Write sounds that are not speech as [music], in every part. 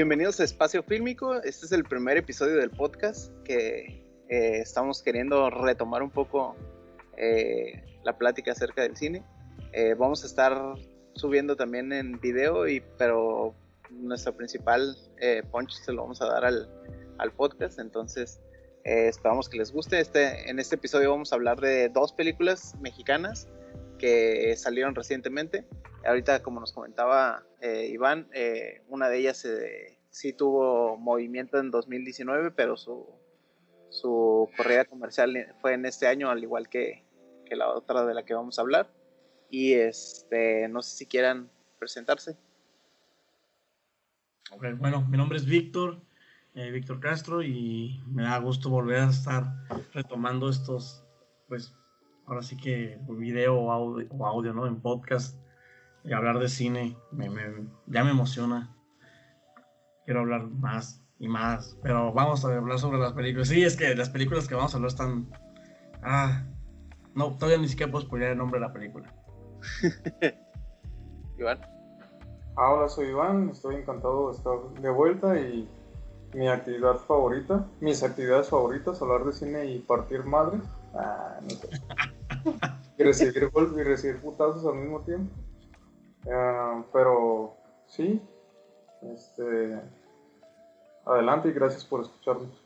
bienvenidos a Espacio Fílmico. Este es el primer episodio del podcast que eh, estamos queriendo retomar un poco eh, la plática acerca del cine. Eh, vamos a estar subiendo también en video, y, pero nuestro principal punch se lo vamos a dar al, al podcast. Entonces, esperamos que les guste. Este, en este episodio vamos a hablar de dos películas mexicanas que salieron recientemente. Ahorita, como nos comentaba eh, Iván, eh, una de ellas eh, sí tuvo movimiento en 2019, pero su, su corrida comercial fue en este año, al igual que, que la otra de la que vamos a hablar. Y este, no sé si quieran presentarse. bueno, mi nombre es Víctor, Víctor Castro, y me da gusto volver a estar retomando estos, pues, ahora sí que video o audio, o audio ¿no? En podcast y hablar de cine ya me emociona. Quiero hablar más y más, pero vamos a hablar sobre las películas. Sí, es que las películas que vamos a hablar están... Ah, no, todavía ni siquiera puedo spoiler el nombre de la película. [laughs] Iván. Ah, hola, soy Iván, estoy encantado de estar de vuelta y mi actividad favorita, mis actividades favoritas, hablar de cine y partir madre. Ah, no sé. [laughs] y recibir y recibir putazos al mismo tiempo. Ah, pero sí, este, adelante y gracias por escucharnos.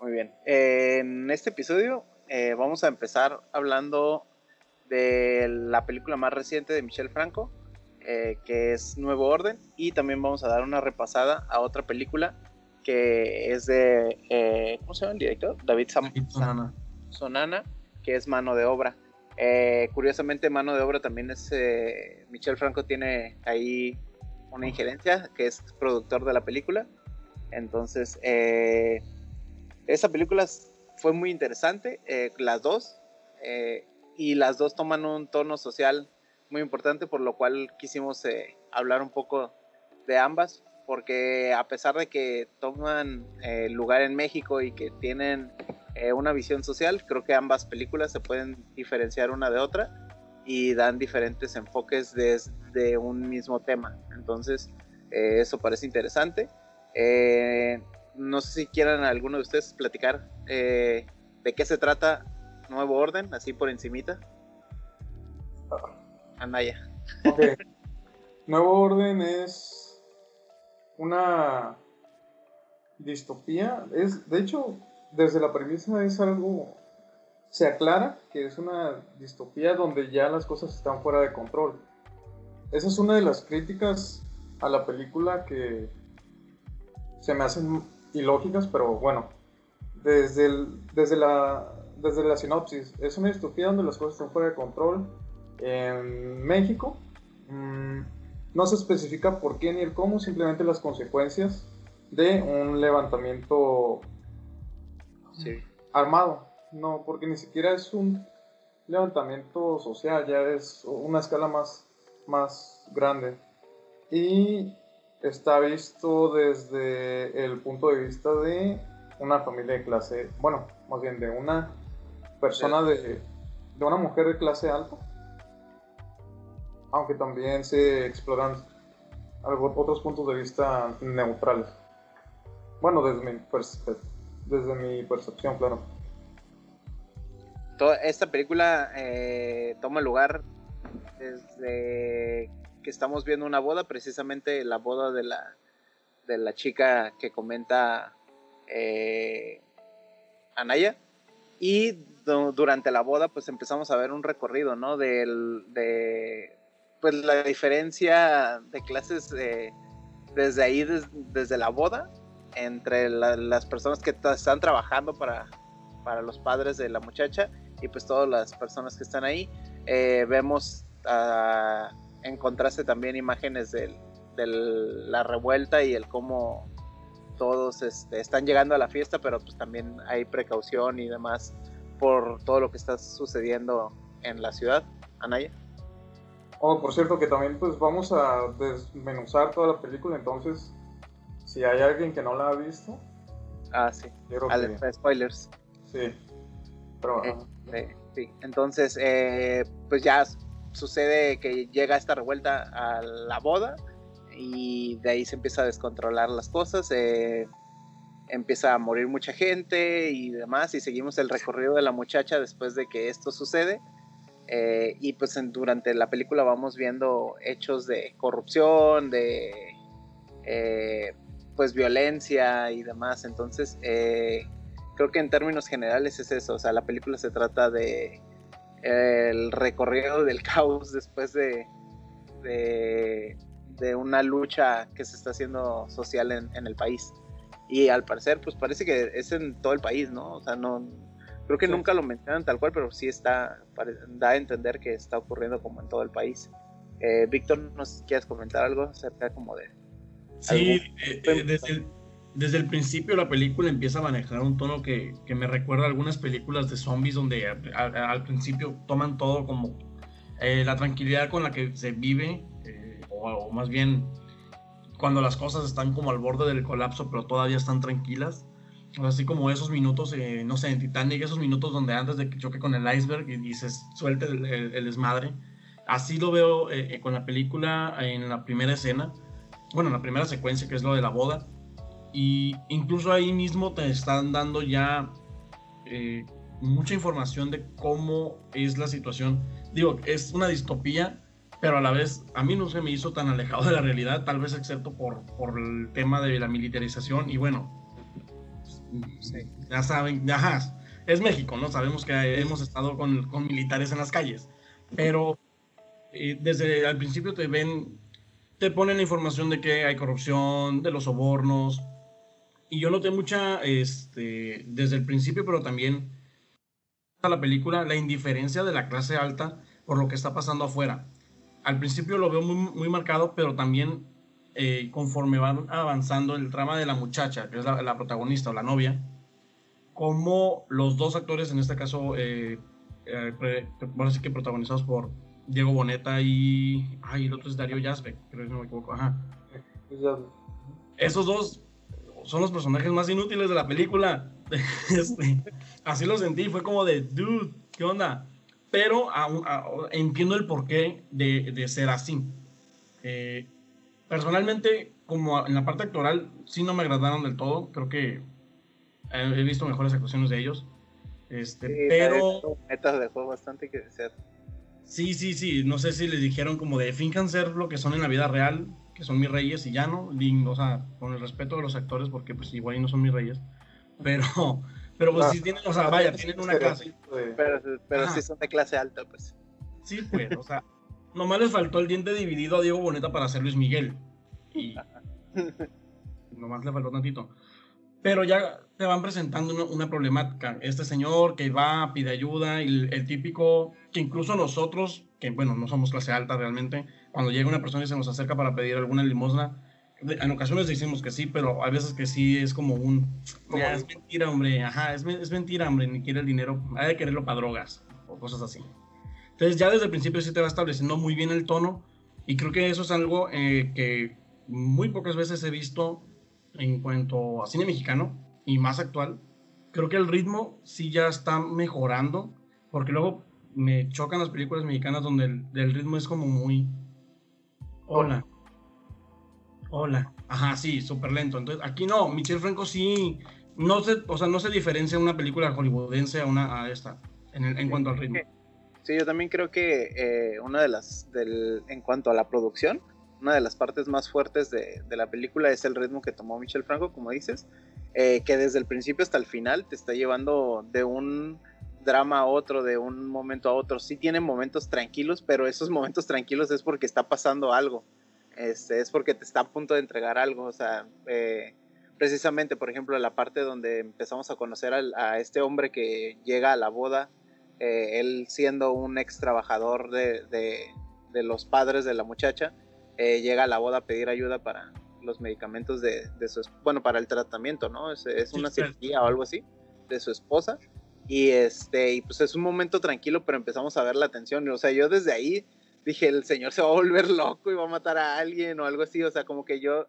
Muy bien. en este episodio eh, vamos a empezar hablando de la película más reciente de Michel Franco, eh, que es Nuevo Orden, y también vamos a dar una repasada a otra película que es de, eh, ¿cómo se llama el director? David, Sonana. Sonana, que es Mano de Obra. Eh, curiosamente, mano de obra también es. Eh, Michel Franco tiene ahí una injerencia, que es productor de la película. Entonces, eh, esa película fue muy interesante, las dos. y las dos toman un tono social muy importante, por lo cual quisimos hablar un poco de ambas, porque a pesar de que toman lugar en México y que tienen eh, una visión social. Creo que ambas películas se pueden diferenciar una de otra y dan diferentes enfoques desde un mismo tema. Entonces, eh, eso parece interesante. Eh, no sé si quieran alguno de ustedes platicar de qué se trata Nuevo Orden, así por encimita. Anaya. Nuevo Orden es una distopía. Es, de hecho, desde la premisa es algo, se aclara que es una distopía donde ya las cosas están fuera de control. Esa es una de las críticas a la película que se me hacen ilógicas, pero bueno, desde, desde, la, desde la sinopsis, es una distopía donde las cosas están fuera de control. En México, mm, no se especifica por qué ni el cómo, simplemente las consecuencias de un levantamiento armado. No, porque ni siquiera es un levantamiento social, ya es una escala más, más grande. Y está visto desde el punto de vista de una familia de clase, bueno, más bien de una persona de, de una mujer de clase alta, aunque también se exploran otros puntos de vista neutrales. Bueno, desde mi perspectiva desde mi percepción, claro. Esta película eh, toma lugar desde que estamos viendo una boda, precisamente la boda de la, de la chica que comenta eh, Anaya. Y durante la boda, pues empezamos a ver un recorrido, ¿no? De pues la diferencia de clases desde ahí, desde la boda entre las personas que están trabajando para, para los padres de la muchacha y pues todas las personas que están ahí. Eh, vemos uh, en contraste también imágenes de la revuelta y el cómo todos este, están llegando a la fiesta, pero pues también hay precaución y demás por todo lo que está sucediendo en la ciudad. Anaya. Oh, por cierto que también pues vamos a desmenuzar toda la película, entonces si hay alguien que no la ha visto. Ah, sí. spoilers. Sí. Pero, este, sí. Entonces, eh, pues ya sucede que llega esta revuelta a la boda. y de ahí se empieza a descontrolar las cosas, eh, empieza a morir mucha gente y demás, y seguimos el recorrido de la muchacha después de que esto sucede. Eh, y pues durante la película vamos viendo hechos de corrupción, de eh, pues violencia y demás. Entonces, creo que en términos generales es eso. O sea, la película se trata de el recorrido del [laughs] caos después de, de, una lucha que se está haciendo social en, el país. Y al parecer, pues parece que es en todo el país, ¿no? O sea, no, creo que nunca lo mencionan tal cual, pero sí está, da a entender que está ocurriendo como en todo el país. Eh, Víctor, ¿no quieres comentar algo acerca como de... Sí, eh, eh, desde, desde el principio la película empieza a manejar un tono que, que me recuerda a algunas películas de zombies donde al principio toman todo como eh, la tranquilidad con la que se vive, eh, o, más bien cuando las cosas están como al borde del colapso pero todavía están tranquilas. Así como esos minutos, eh, no sé, en Titanic, esos minutos donde antes de que choque con el iceberg y, se suelte el, el, desmadre. Así lo veo con la película en la primera escena, bueno, en la primera secuencia que es lo de la boda y incluso ahí mismo te están dando ya eh, mucha información de cómo es la situación. Digo, es una distopía, pero a la vez a mí no se me hizo tan alejado de la realidad, tal vez excepto por, por el tema de la militarización. Y bueno, ya saben, es México, ¿no? Sabemos que hemos estado con, con militares en las calles, pero eh, desde el principio te ven, te ponen la información de que hay corrupción, de los sobornos, y yo noté mucha, este, desde el principio, pero también a la película, la indiferencia de la clase alta por lo que está pasando afuera. Al principio lo veo muy, muy marcado, pero también eh, conforme van avanzando el trama de la muchacha, que es la, protagonista o la novia, como los dos actores, en este caso, eh, eh, que protagonizados por Diego Boneta y. Ay, el otro es Darío Yazbek, creo que no me equivoco. Ajá. Esos dos son los personajes más inútiles de la película. [laughs] Este, así lo sentí, fue como de, dude, ¿qué onda? Pero entiendo el porqué de, de ser así. Eh, personalmente, como en la parte actoral, sí no me agradaron del todo. Creo que he visto mejores actuaciones de ellos. Este, pero. Metas dejó bastante que desear. Sí, sí, sí. No sé si les dijeron como de finjan ser lo que son en la vida real que son mis reyes y ya no, o sea, con el respeto de los actores, porque pues igual no son mis reyes, pero, [laughs] pero pues sí tienen, o sea, vaya, tienen una clase. Pero, pero sí son de clase alta, pues. Sí, pues, o sea, nomás les faltó el diente dividido a Diego Boneta para ser Luis Miguel. Y [laughs] nomás le faltó tantito. Pero ya te van presentando una, problemática. Este señor que va, pide ayuda, y el típico, que incluso nosotros, que bueno, no somos clase alta realmente, cuando llega una persona y se nos acerca para pedir alguna limosna, en ocasiones decimos que sí, pero hay veces que sí es como un... es mentira, hombre, ajá, es, es, mentira, hombre, ni quiere el dinero, hay de quererlo para drogas o cosas así. Entonces ya desde el principio sí te va estableciendo muy bien el tono y creo que eso es algo eh, que muy pocas veces he visto en cuanto a cine mexicano y más actual. Creo que el ritmo sí ya está mejorando porque luego me chocan las películas mexicanas donde el, el ritmo es como muy Hola. Hola. Ajá, sí, súper lento. Entonces, aquí no, Michel Franco sí, no se, o sea, no se diferencia una película hollywoodense a una a esta, en, en cuanto al ritmo. Sí, yo también creo que eh, una de las, del, en cuanto a la producción, una de las partes más fuertes de, de la película es el ritmo que tomó Michel Franco, como dices, eh, que desde el principio hasta el final te está llevando de un drama a otro, de un momento a otro. Sí tiene momentos tranquilos, pero esos momentos tranquilos es porque está pasando algo. Este, es porque te está a punto de entregar algo. O sea, eh, precisamente, por ejemplo, la parte donde empezamos a conocer a este hombre que llega a la boda, eh, él siendo un ex trabajador de, de, los padres de la muchacha, eh, llega a la boda a pedir ayuda para los medicamentos de, de su, bueno, para el tratamiento, ¿no? Es, es una cirugía o algo así de su esposa y este, y pues es un momento tranquilo, pero empezamos a ver la tensión. O sea, yo desde ahí dije, el señor se va a volver loco y va a matar a alguien o algo así. O sea, como que yo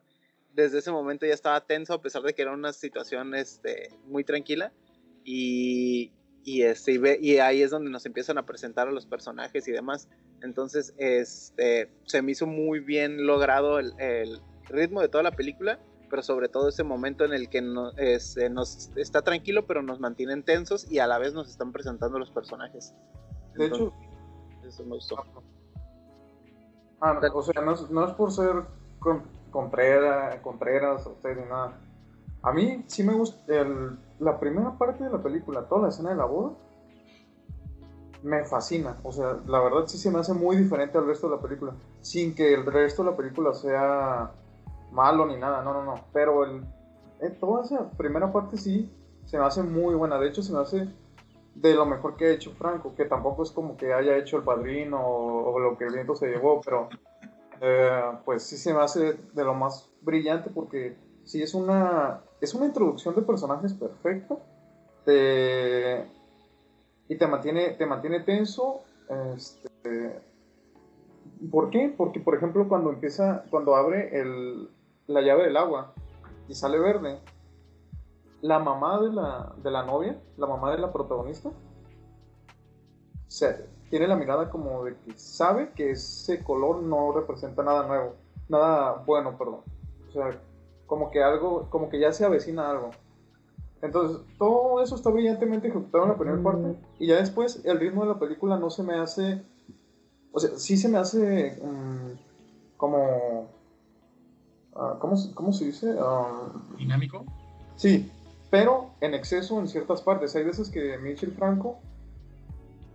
desde ese momento ya estaba tenso, a pesar de que era una situación este, muy tranquila. Y, y y, este, y, ahí es donde nos empiezan a presentar a los personajes y demás. Entonces, este, se me hizo muy bien logrado el, el ritmo de toda la película, pero sobre todo ese momento en el que no, este, nos está tranquilo, pero nos mantienen tensos y a la vez nos están presentando los personajes. De hecho, eso me gustó. Ah, o sea, no es, no es por ser con, contreras, contreras o ni nada. A mí sí me gusta el, la primera parte de la película, toda la escena de la boda, me fascina. O sea, la verdad sí se me hace muy diferente al resto de la película. Sin que el resto de la película sea malo ni nada, no, no, no. Pero el, en toda esa primera parte sí se me hace muy buena. De hecho, se me hace de lo mejor que ha hecho Franco, que tampoco es como que haya hecho El Padrino o, lo que el viento se llevó, pero eh, pues sí se me hace de lo más brillante porque sí es una, es una introducción de personajes perfecta y te mantiene, te mantiene tenso. Este, ¿Por qué? Porque, por ejemplo, cuando empieza, cuando abre la llave del agua y sale verde, la mamá de la, de la novia, la mamá de la protagonista, tiene la mirada como de que sabe que ese color no representa nada nuevo, nada bueno, perdón. O sea, como que algo, como que ya se avecina algo. Entonces, todo eso está brillantemente ejecutado en la primera parte. Y ya después, el ritmo de la película no se me hace. O sea, sí se me hace mm, como. Uh, ¿cómo, ¿cómo, se dice? Ah, ¿Dinámico? Sí, pero en exceso en ciertas partes. Hay veces que Michel Franco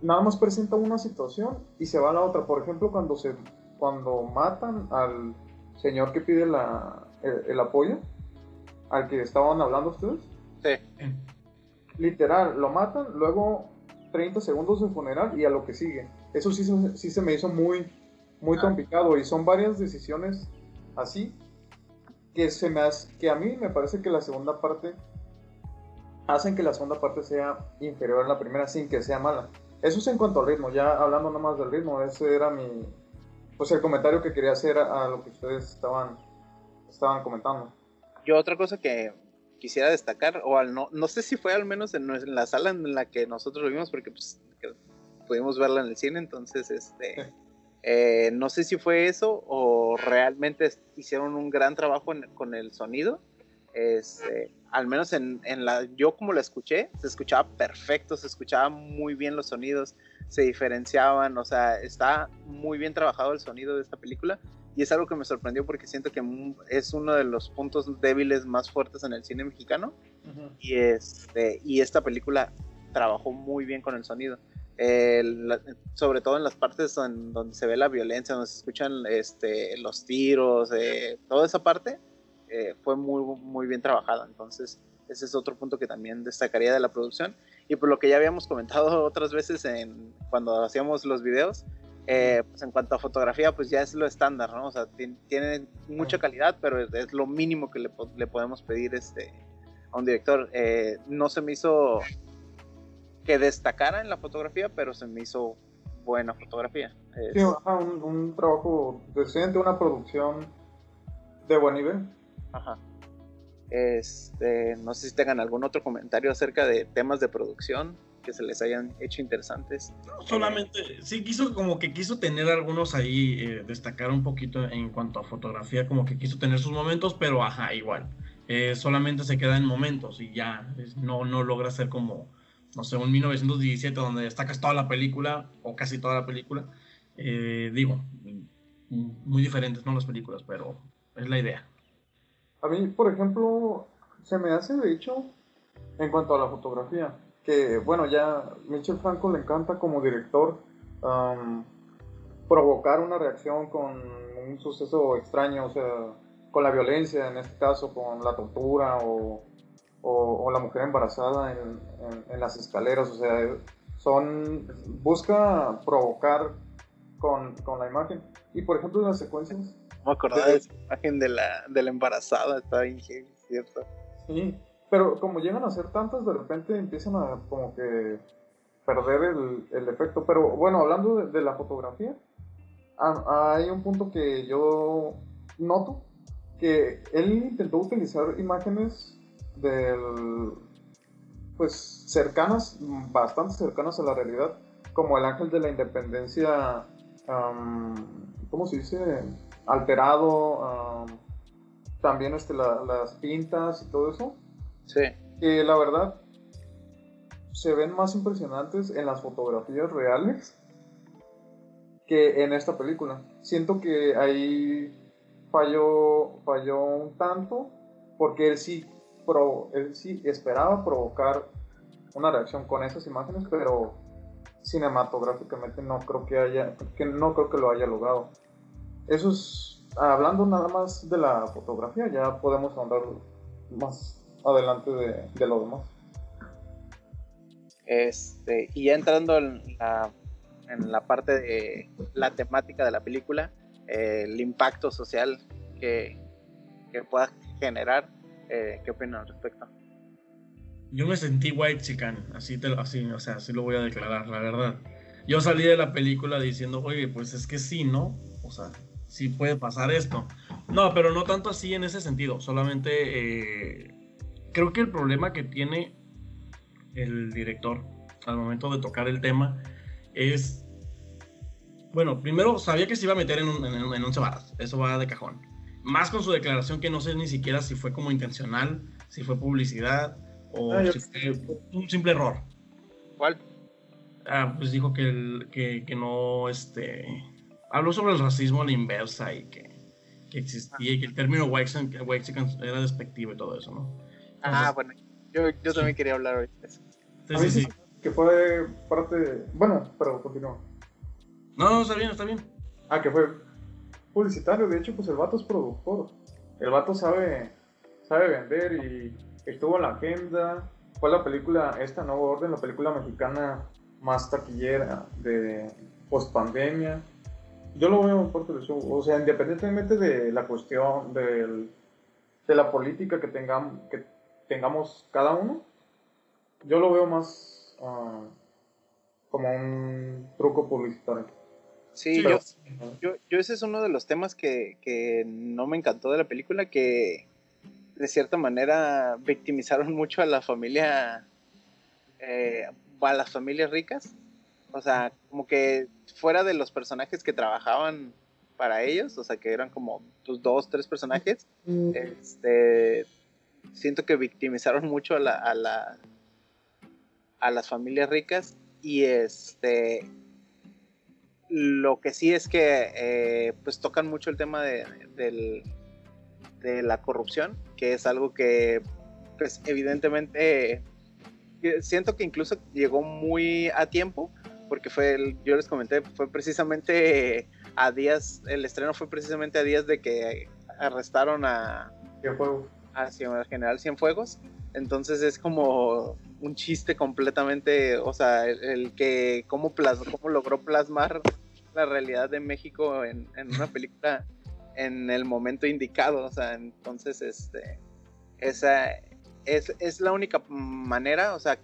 nada más presenta una situación y se va a la otra. Por ejemplo, cuando, se, cuando matan al señor que pide la, el apoyo, al que estaban hablando ustedes Sí. Literal, lo matan, luego 30 segundos de funeral y a lo que sigue. Eso sí, sí se me hizo muy, muy ah. complicado y son varias decisiones así que se me hace, que a mí me parece que la segunda parte hacen que la segunda parte sea inferior a la primera sin que sea mala. Eso es en cuanto al ritmo, ya hablando nomás del ritmo, ese era mi pues el comentario que quería hacer a, a lo que ustedes estaban estaban comentando. Yo otra cosa que quisiera destacar, o al no, no sé si fue al menos en, la sala en la que nosotros lo vimos, porque pues, pudimos verla en el cine, entonces este, [laughs] eh, no sé si fue eso o realmente hicieron un gran trabajo con el sonido. Este, al menos en, en, la, yo como la escuché, se escuchaba perfecto, se escuchaban muy bien los sonidos, se diferenciaban, o sea, está muy bien trabajado el sonido de esta película y es algo que me sorprendió porque siento que es uno de los puntos débiles más fuertes en el cine mexicano. Y este y esta película trabajó muy bien con el sonido. Sobre todo en las partes donde se ve la violencia donde se escuchan este, los tiros eh, toda esa parte eh, fue muy muy bien trabajada. Entonces ese es otro punto que también destacaría de la producción. Y por lo que ya habíamos comentado [laughs] otras veces en cuando hacíamos los videos eh, pues en cuanto a fotografía, pues ya es lo estándar, ¿no? O sea, tiene, mucha calidad, pero es, lo mínimo que le, le, podemos pedir este, a un director. Eh, no se me hizo que destacara en la fotografía, pero se me hizo buena fotografía. Sí, un, un, trabajo decente, una producción de buen nivel. Ajá. Este, no sé si tengan algún otro comentario acerca de temas de producción que se les hayan hecho interesantes. No, solamente, sí quiso como que quiso tener algunos ahí, eh, destacar un poquito en cuanto a fotografía, como que quiso tener sus momentos, pero ajá, igual. Eh, solamente se queda en momentos y ya, no, no logra ser como, no sé, un 1917 donde destacas toda la película o casi toda la película. Eh, digo, muy diferentes, ¿no? Las películas, pero es la idea. A mí, por ejemplo, se me hace de hecho, en cuanto a la fotografía, que, bueno, ya Michel Franco le encanta como director provocar una reacción con un suceso extraño, o sea, con la violencia, en este caso, con la tortura o, o, la mujer embarazada en, en, las escaleras, o sea, son, busca provocar con, con, la imagen. Y por ejemplo, en las secuencias... Me de, esa imagen de la, de la embarazada, está bien, ¿cierto? Sí, pero como llegan a ser tantas, de repente empiezan a como que perder el, el efecto. Pero bueno, hablando de, la fotografía, hay un punto que yo noto, que él intentó utilizar imágenes del... pues cercanas, bastante cercanas a la realidad, como el ángel de la independencia, ¿cómo se dice? Alterado, también este, las pintas y todo eso. Que la verdad se ven más impresionantes en las fotografías reales que en esta película. Siento que ahí falló, falló un tanto porque él sí, pro, él sí esperaba provocar una reacción con esas imágenes, pero cinematográficamente no creo que haya, que no creo que lo haya logrado. Eso es, hablando nada más de la fotografía, ya podemos hablar más adelante de, de lo demás. Este, y ya entrando en la, en la parte de la temática de la película, eh, el impacto social que, que pueda generar, eh, ¿qué opinan al respecto? Yo me sentí white chican, así, te lo, así, o sea, así lo voy a declarar, la verdad. Yo salí de la película diciendo, oye, pues es que sí, ¿no? O sea, sí puede pasar esto. No, pero no tanto así en ese sentido, solamente eh, creo que el problema que tiene el director al momento de tocar el tema es, bueno, primero sabía que se iba a meter en un, en, en eso va de cajón. Más con su declaración que no sé ni siquiera si fue como intencional, si fue publicidad o ah, si fue un simple error. ¿Cuál? Ah, pues dijo que, que, que, no, este, habló sobre el racismo a la inversa y que, que existía y que el término white era despectivo y todo eso, ¿no? Ah, bueno, yo, yo también quería hablar ahorita de eso. Sí, sí, Que fue parte de... Bueno, pero continúa. No, no, está bien, está bien. Ah, que fue publicitario. De hecho, pues el vato es productor. El vato sabe, sabe vender y estuvo en la agenda. Fue la película, esta Nuevo Orden, la película mexicana más taquillera de post pandemia. Yo lo veo en parte de eso. O sea, independientemente de la cuestión del, de la política que tengamos, que tengamos cada uno, yo lo veo más ah, como un truco publicitario. Sí, yo, yo, ese es uno de los temas que, que, no me encantó de la película, que de cierta manera victimizaron mucho a la familia, eh, a las familias ricas. O sea, como que fuera de los personajes que trabajaban para ellos, o sea, que eran como pues, dos, tres personajes, este, siento que victimizaron mucho a la, a las familias ricas y este lo que sí es que eh, pues tocan mucho el tema de, de, la corrupción que es algo que pues evidentemente siento que incluso llegó muy a tiempo porque fue yo les comenté fue precisamente a días el estreno fue precisamente a días de que arrestaron a Cienfuegos a general Cienfuegos. Entonces es como un chiste completamente, o sea, el, que cómo, logró plasmar la realidad de México en, una película en el momento indicado, o sea, entonces, este, esa es, es la única manera, o sea,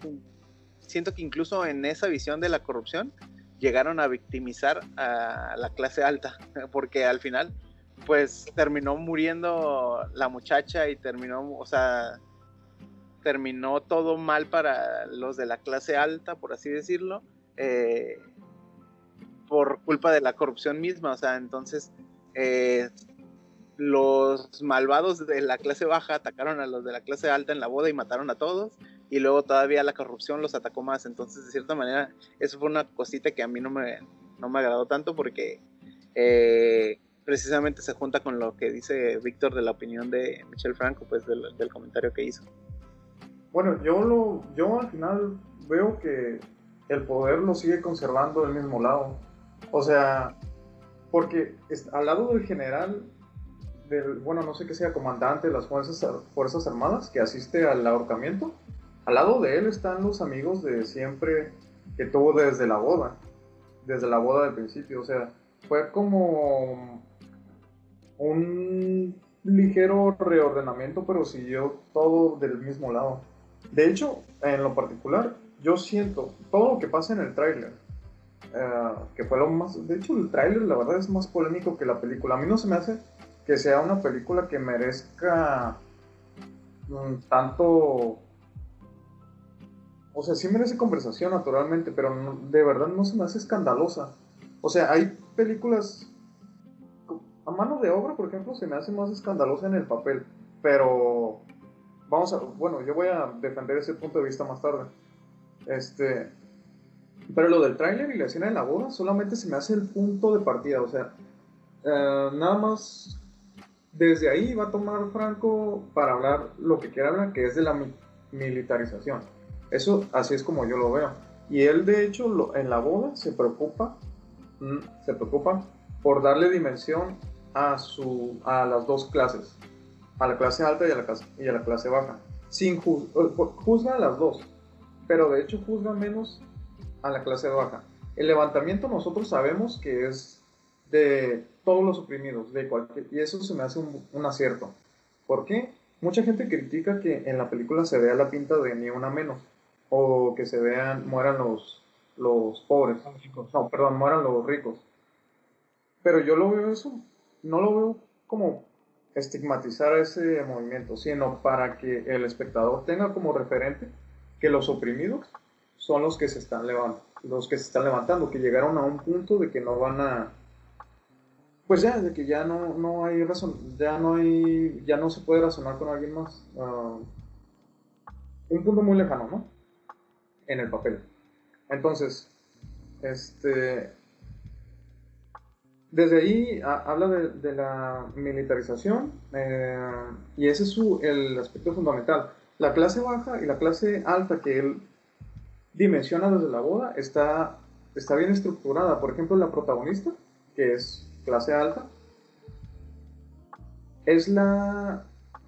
siento que incluso en esa visión de la corrupción llegaron a victimizar a la clase alta, [laughs] porque al final, pues terminó muriendo la muchacha y terminó, o sea, terminó todo mal para los de la clase alta, por así decirlo, eh, por culpa de la corrupción misma. O sea, entonces eh, los malvados de la clase baja atacaron a los de la clase alta en la boda y mataron a todos. Y luego todavía la corrupción los atacó más. Entonces, de cierta manera, eso fue una cosita que a mí no me, no me agradó tanto porque eh, precisamente se junta con lo que dice Víctor de la opinión de Michel Franco, pues del comentario que hizo. Bueno, yo, lo, yo al final veo que el poder lo sigue conservando del mismo lado. O sea, porque al lado del general, del, bueno, no sé qué sea, comandante de las Fuerzas, Fuerzas Armadas que asiste al ahorcamiento, al lado de él están los amigos de siempre que tuvo desde la boda, desde la boda del principio. O sea, fue como un ligero reordenamiento, pero siguió todo del mismo lado. De hecho, en lo particular, yo siento todo lo que pasa en el tráiler, eh, que fue lo más... De hecho, el tráiler la verdad es más polémico que la película. A mí no se me hace que sea una película que merezca mm, tanto o sea, sí merece conversación naturalmente, pero de verdad no se me hace escandalosa. O sea, hay películas a mano de obra, por ejemplo, se me hace más escandalosa en el papel, pero vamos a, bueno, yo voy a defender ese punto de vista más tarde. Este, pero lo del tráiler y la escena de la boda solamente se me hace el punto de partida, o sea, eh, nada más desde ahí va a tomar Franco para hablar lo que quiera hablar, que es de la militarización. Eso así es como yo lo veo. Y él de hecho en la boda se preocupa, mm, se preocupa por darle dimensión a, su, a las dos clases, a la clase alta y a la clase, y a la clase baja. Sin juzga a las dos, pero de hecho juzga menos a la clase baja. El levantamiento nosotros sabemos que es de todos los oprimidos, de cualquier, y eso se me hace un, acierto. ¿Por qué? Mucha gente critica que en la película se vea la pinta de ni una menos, o que se vean, mueran los, los pobres. No, perdón, mueran los ricos. Pero yo lo veo eso, no lo veo como estigmatizar ese movimiento, sino para que el espectador tenga como referente que los oprimidos son los que se están levantando, los que se están levantando, que llegaron a un punto de que no van a pues ya, de que ya no, no hay razón, ya no hay, ya no se puede razonar con alguien más. Ah, un punto muy lejano, ¿no? En el papel. Entonces, este, desde ahí habla de, la militarización eh, y ese es su, el aspecto fundamental. La clase baja y la clase alta que él dimensiona desde la boda está, está bien estructurada. Por ejemplo, la protagonista, que es clase alta, es la.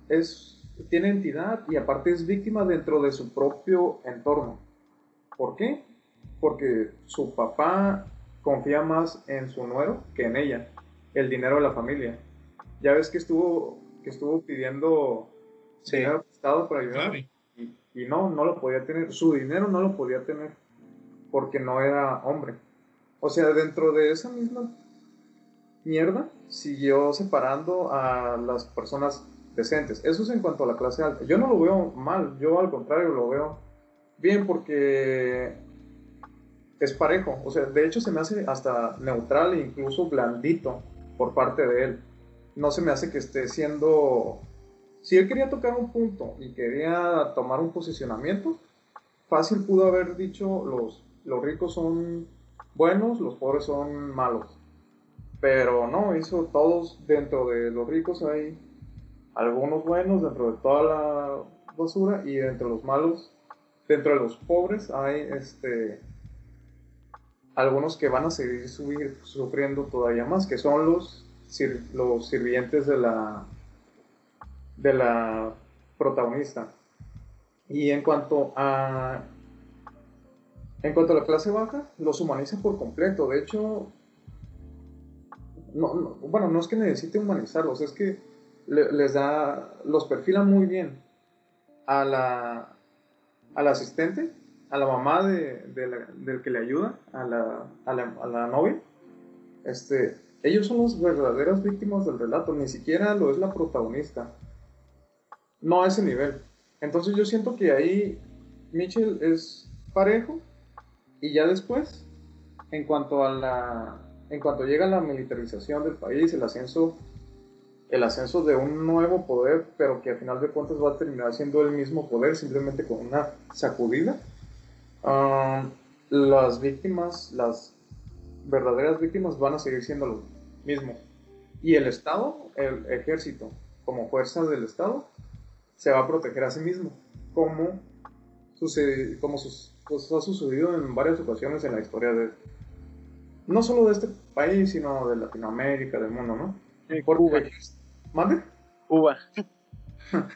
Es, tiene entidad y aparte es víctima dentro de su propio entorno. ¿Por qué? Porque su papá confía más en su nuero que en ella, el dinero de la familia. Ya ves que estuvo, que estuvo pidiendo sí. dinero prestado para ayudar y, y no, no lo podía tener. Su dinero no lo podía tener porque no era hombre. O sea, dentro de esa misma mierda siguió separando a las personas decentes. Eso es en cuanto a la clase alta. Yo no lo veo mal, yo al contrario lo veo bien porque es parejo. O sea, de hecho se me hace hasta neutral e incluso blandito por parte de él. No se me hace que esté siendo... Si él quería tocar un punto y quería tomar un posicionamiento, fácil pudo haber dicho los, los ricos son buenos, los pobres son malos pero no, hizo todos dentro de los ricos hay algunos buenos dentro de toda la basura y dentro de los malos, dentro de los pobres hay este algunos que van a seguir sufriendo todavía más, que son los, los sirvientes de la, de la protagonista. Y en cuanto a en cuanto a la clase baja, los humaniza por completo. De hecho, no, bueno, no es que necesite humanizarlos, es que les da, los perfila muy bien a la, al asistente, a la mamá de, del que le ayuda, a la, a la, a la novia. Este, ellos son las verdaderas víctimas del relato, ni siquiera lo es la protagonista. No a ese nivel. Entonces yo siento que ahí Mitchell es parejo y ya después, en cuanto a la, en cuanto llega la militarización del país, el ascenso, el ascenso de un nuevo poder, pero que al final de cuentas va a terminar siendo el mismo poder, simplemente con una sacudida, um, las víctimas, las verdaderas víctimas van a seguir siendo lo mismo. Y el Estado, el ejército, como fuerza del Estado, se va a proteger a sí mismo, como, sucede, como pues, ha sucedido en varias ocasiones en la historia de, no solo de este país, sino de Latinoamérica, del mundo, ¿no? Cuba. ¿Mande? Cuba. [laughs]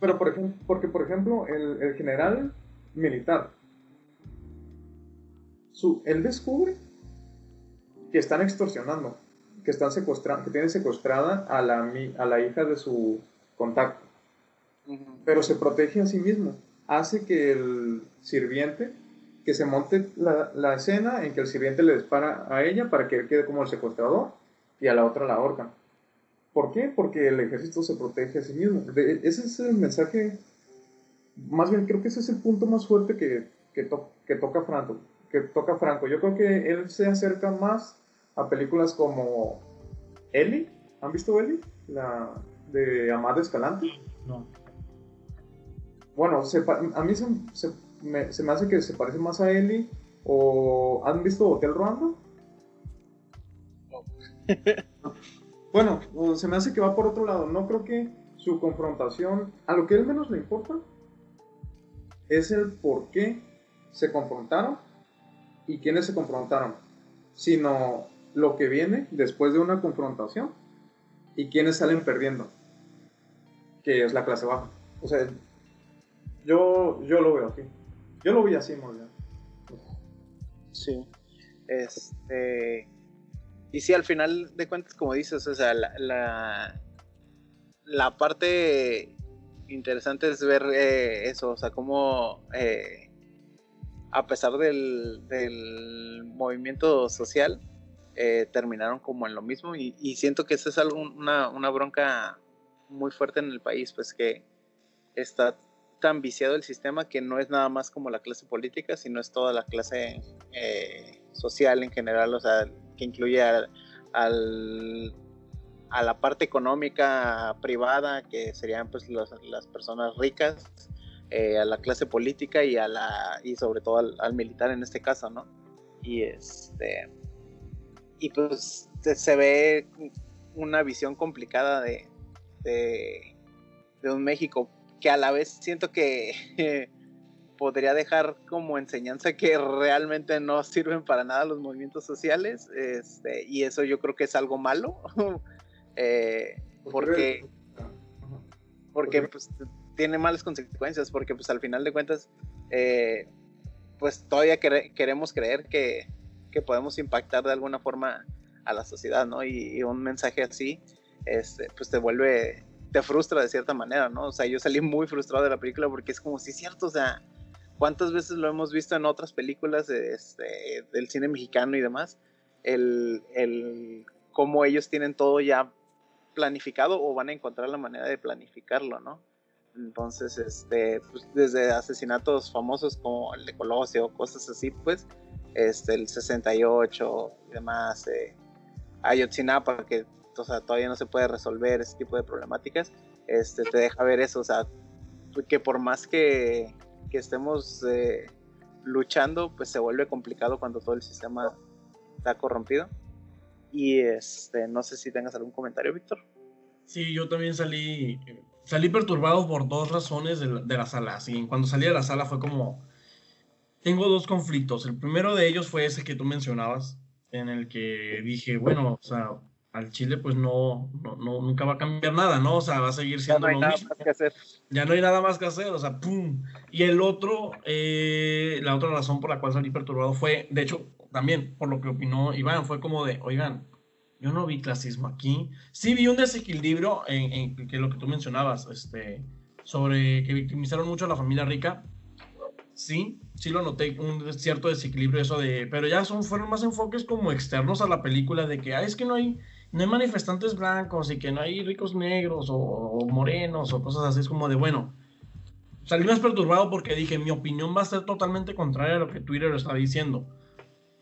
Pero por ejemplo, porque por ejemplo, el, general militar, su, él descubre que están extorsionando, que están secuestrando, que tienen secuestrada a la, a la hija de su contacto. Pero se protege a sí mismo. Hace que el sirviente que se monte la, escena en que el sirviente le dispara a ella para que él quede como el secuestrador y a la otra la ahorcan. ¿Por qué? Porque el ejército se protege a sí mismo. ese es el mensaje más bien creo que ese es el punto más fuerte que, que, que toca Franco, que toca Franco. Yo creo que él se acerca más a películas como Ellie. ¿Han visto Ellie? La de Amado Escalante. No. Bueno, a mí se, me, se, me, hace que se parece más a Ellie. ¿O han visto Hotel Ruanda? [laughs] bueno, se me hace que va por otro lado. No creo que su confrontación, a lo que él menos le importa, es el por qué se confrontaron y quiénes se confrontaron, sino lo que viene después de una confrontación y quiénes salen perdiendo, que es la clase baja. O sea, yo, yo lo veo aquí. Yo lo vi así, muy bien. Sí. Este. Y sí, al final de cuentas, como dices, o sea, la, la, parte interesante es ver eh, eso, o sea, cómo eh, a pesar del, movimiento social, eh, terminaron como en lo mismo y, siento que eso es algo, una, una, bronca muy fuerte en el país, pues que está tan viciado el sistema que no es nada más como la clase política, sino es toda la clase eh, social en general, o sea, que incluye al, a la parte económica privada, que serían pues las personas ricas, eh, a la clase política y a la y sobre todo al, al, militar en este caso, ¿no? Y este y pues se ve una visión complicada de, de, un México que a la vez siento que [laughs] podría dejar como enseñanza que realmente no sirven para nada los movimientos sociales este, y eso yo creo que es algo malo [laughs] eh, porque porque pues, tiene malas consecuencias porque pues al final de cuentas eh, pues todavía queremos creer que, que podemos impactar de alguna forma a la sociedad, ¿no? Y, un mensaje así, este, pues te vuelve, te frustra de cierta manera, ¿no? O sea, yo salí muy frustrado de la película porque es como es cierto, o sea, ¿cuántas veces lo hemos visto en otras películas este, del cine mexicano y demás? El, el cómo ellos tienen todo ya planificado o van a encontrar la manera de planificarlo, ¿no? Entonces, este, pues desde asesinatos famosos como el de Colosio, cosas así, pues, este, el 68 y demás, eh, Ayotzinapa, que o sea, todavía no se puede resolver ese tipo de problemáticas, este, te deja ver eso, o sea, que por más que, que estemos eh, luchando, pues se vuelve complicado cuando todo el sistema está corrompido. Y este, no sé si tengas algún comentario, Víctor. Sí, yo también salí, salí perturbado por dos razones de la, de la sala. Así, cuando salí de la sala fue como, tengo dos conflictos. El primero de ellos fue ese que tú mencionabas, en el que dije, bueno, o sea, al Chile pues no, no, nunca va a cambiar nada, ¿no? O sea, va a seguir siendo ya no hay nada Más que hacer. Ya no hay nada más que hacer, o sea, ¡pum! Y el otro, eh, la otra razón por la cual salí perturbado fue, de hecho, también por lo que opinó Iván, fue como de, oigan, yo no vi clasismo aquí. Sí vi un desequilibrio en, que lo que tú mencionabas, este, sobre que victimizaron mucho a la familia rica. Sí, sí lo noté, un cierto desequilibrio eso de, pero ya son, fueron más enfoques como externos a la película de que, ah, es que no hay, no hay manifestantes blancos y que no hay ricos negros o, morenos o cosas así, es como de, bueno, salí más perturbado porque dije, mi opinión va a ser totalmente contraria a lo que Twitter está diciendo.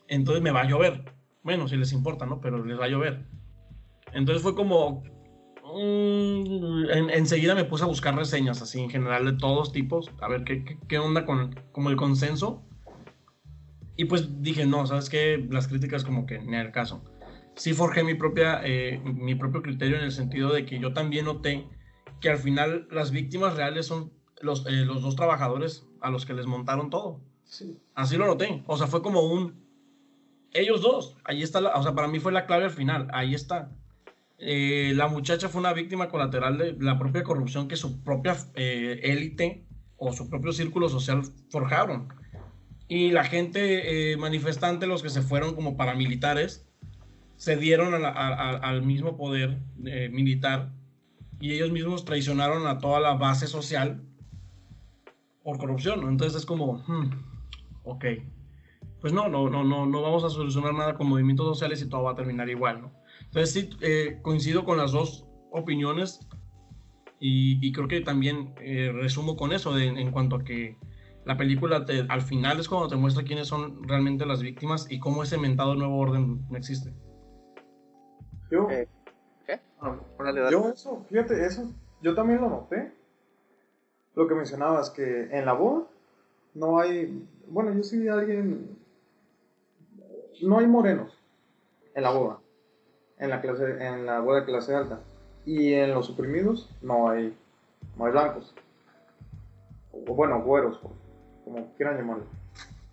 Entonces me va a llover. Bueno, si les importa, ¿no? Pero les va a llover. Entonces fue como, enseguida me puse a buscar reseñas así en general de todos tipos, a ver qué, qué, onda con como el consenso. Y pues dije, no, ¿sabes qué? Las críticas como que ni el caso. Sí forjé mi, propia, eh, mi propio criterio en el sentido de que yo también noté que al final las víctimas reales son los, eh, los dos trabajadores a los que les montaron todo. Así lo noté. O sea, fue como un... Ellos dos, ahí está, la, o sea, para mí fue la clave al final, ahí está eh, la muchacha fue una víctima colateral de la propia corrupción que su propia eh, élite o su propio círculo social forjaron. Y la gente eh, manifestante, los que se fueron como paramilitares, se dieron al mismo poder militar y ellos mismos traicionaron a toda la base social por corrupción. Entonces es como, hmm, ok, pues no, no, no, no, no vamos a solucionar nada con movimientos sociales y todo va a terminar igual, ¿no? Entonces sí, eh, coincido con las dos opiniones. Y, creo que también eh, resumo con eso en cuanto a que la película al final es cuando te muestra quiénes son realmente las víctimas y cómo ese mentado nuevo orden no existe. Yo, eh, ¿Qué? Ah, yo eso, fíjate, eso, yo también lo noté. Lo que mencionabas, que en la boda no hay, bueno, yo sí alguien, no hay morenos en la boda, en la clase, en la boda de clase alta. Y en los suprimidos no hay, no hay blancos. O bueno, güeros, como quieran llamarlo.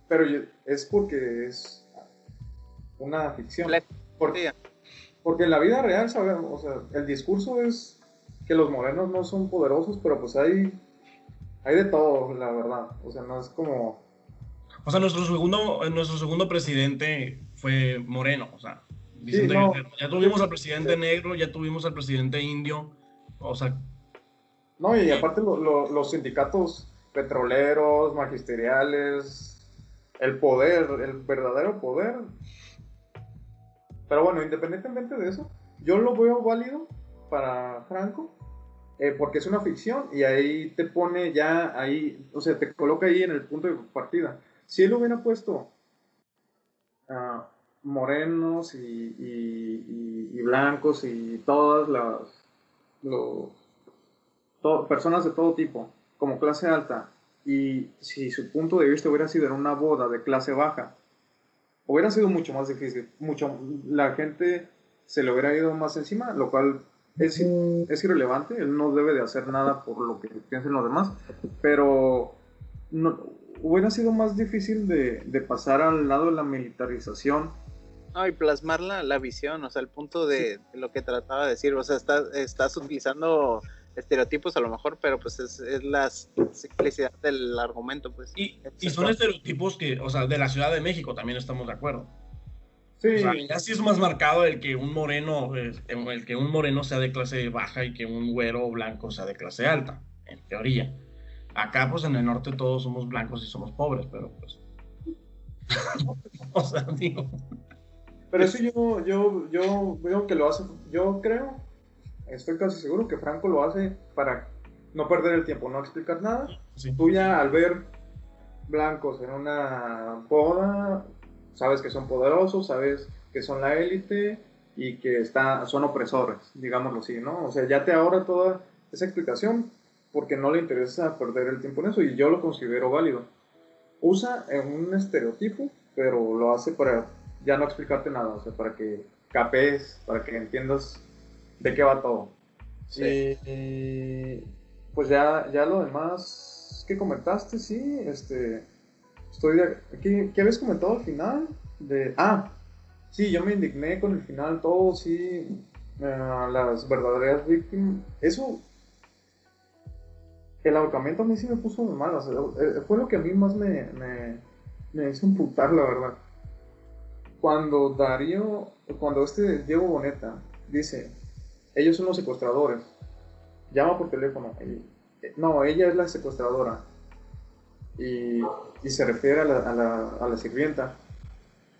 Pero es porque es una ficción. Porque, porque en la vida real sabemos, o sea, el discurso es que los morenos no son poderosos, pero pues hay, hay de todo, la verdad. O sea, no es como... O sea, nuestro segundo, nuestro segundo presidente fue moreno, o sea, ya tuvimos al presidente negro, ya tuvimos al presidente indio, o sea... No, y aparte los sindicatos petroleros, magisteriales, el poder, el verdadero poder. Pero bueno, independientemente de eso, yo lo veo válido para Franco, eh, porque es una ficción y ahí te pone ya ahí, o sea, te coloca ahí en el punto de partida. Si él hubiera puesto uh, morenos y, blancos y todas las personas de todo tipo, como clase alta, y si su punto de vista hubiera sido en una boda de clase baja, hubiera sido mucho más difícil, mucho, la gente se le hubiera ido más encima, lo cual es, es irrelevante, él no debe de hacer nada por lo que piensen los demás, pero no, hubiera sido más difícil de, de, pasar al lado de la militarización. No, y plasmar la, la visión, o sea, el punto de, lo que trataba de decir, o sea, estás, estás utilizando estereotipos a lo mejor, pero pues es, es la simplicidad del argumento, pues. Y, y, son estereotipos que, o sea, de la Ciudad de México también estamos de acuerdo. Sí. O sea, ya sí es más marcado el que un moreno, el que un moreno sea de clase baja y que un güero blanco sea de clase alta, en teoría. Acá, pues en el norte todos somos blancos y somos pobres, pero pues. [laughs] o sea, digo. Pero eso yo, yo, yo veo que lo hace, yo creo estoy casi seguro que Franco lo hace para no perder el tiempo, no explicar nada. Tú ya al ver blancos en una boda, sabes que son poderosos, sabes que son la élite y que está, son opresores, digámoslo así, ¿no? O sea, ya te ahorra toda esa explicación porque no le interesa perder el tiempo en eso y yo lo considero válido. Usa un estereotipo, pero lo hace para ya no explicarte nada, o sea, para que capes, para que entiendas de qué va todo. Sí. pues ya, ya lo demás que comentaste, sí, este, estoy de, ¿qué, ¿qué, habías comentado al final? De, ah, sí, yo me indigné con el final, todo, sí, uh, las verdaderas víctimas, eso, el ahorcamiento a mí sí me puso muy mal, o sea, eh, fue lo que a mí más me, me, me hizo imputar, la verdad. Cuando Darío, cuando este Diego Boneta dice, ellos son los secuestradores. Llama por teléfono. Eh, no, ella es la secuestradora. Y, se refiere a la, a la, sirvienta.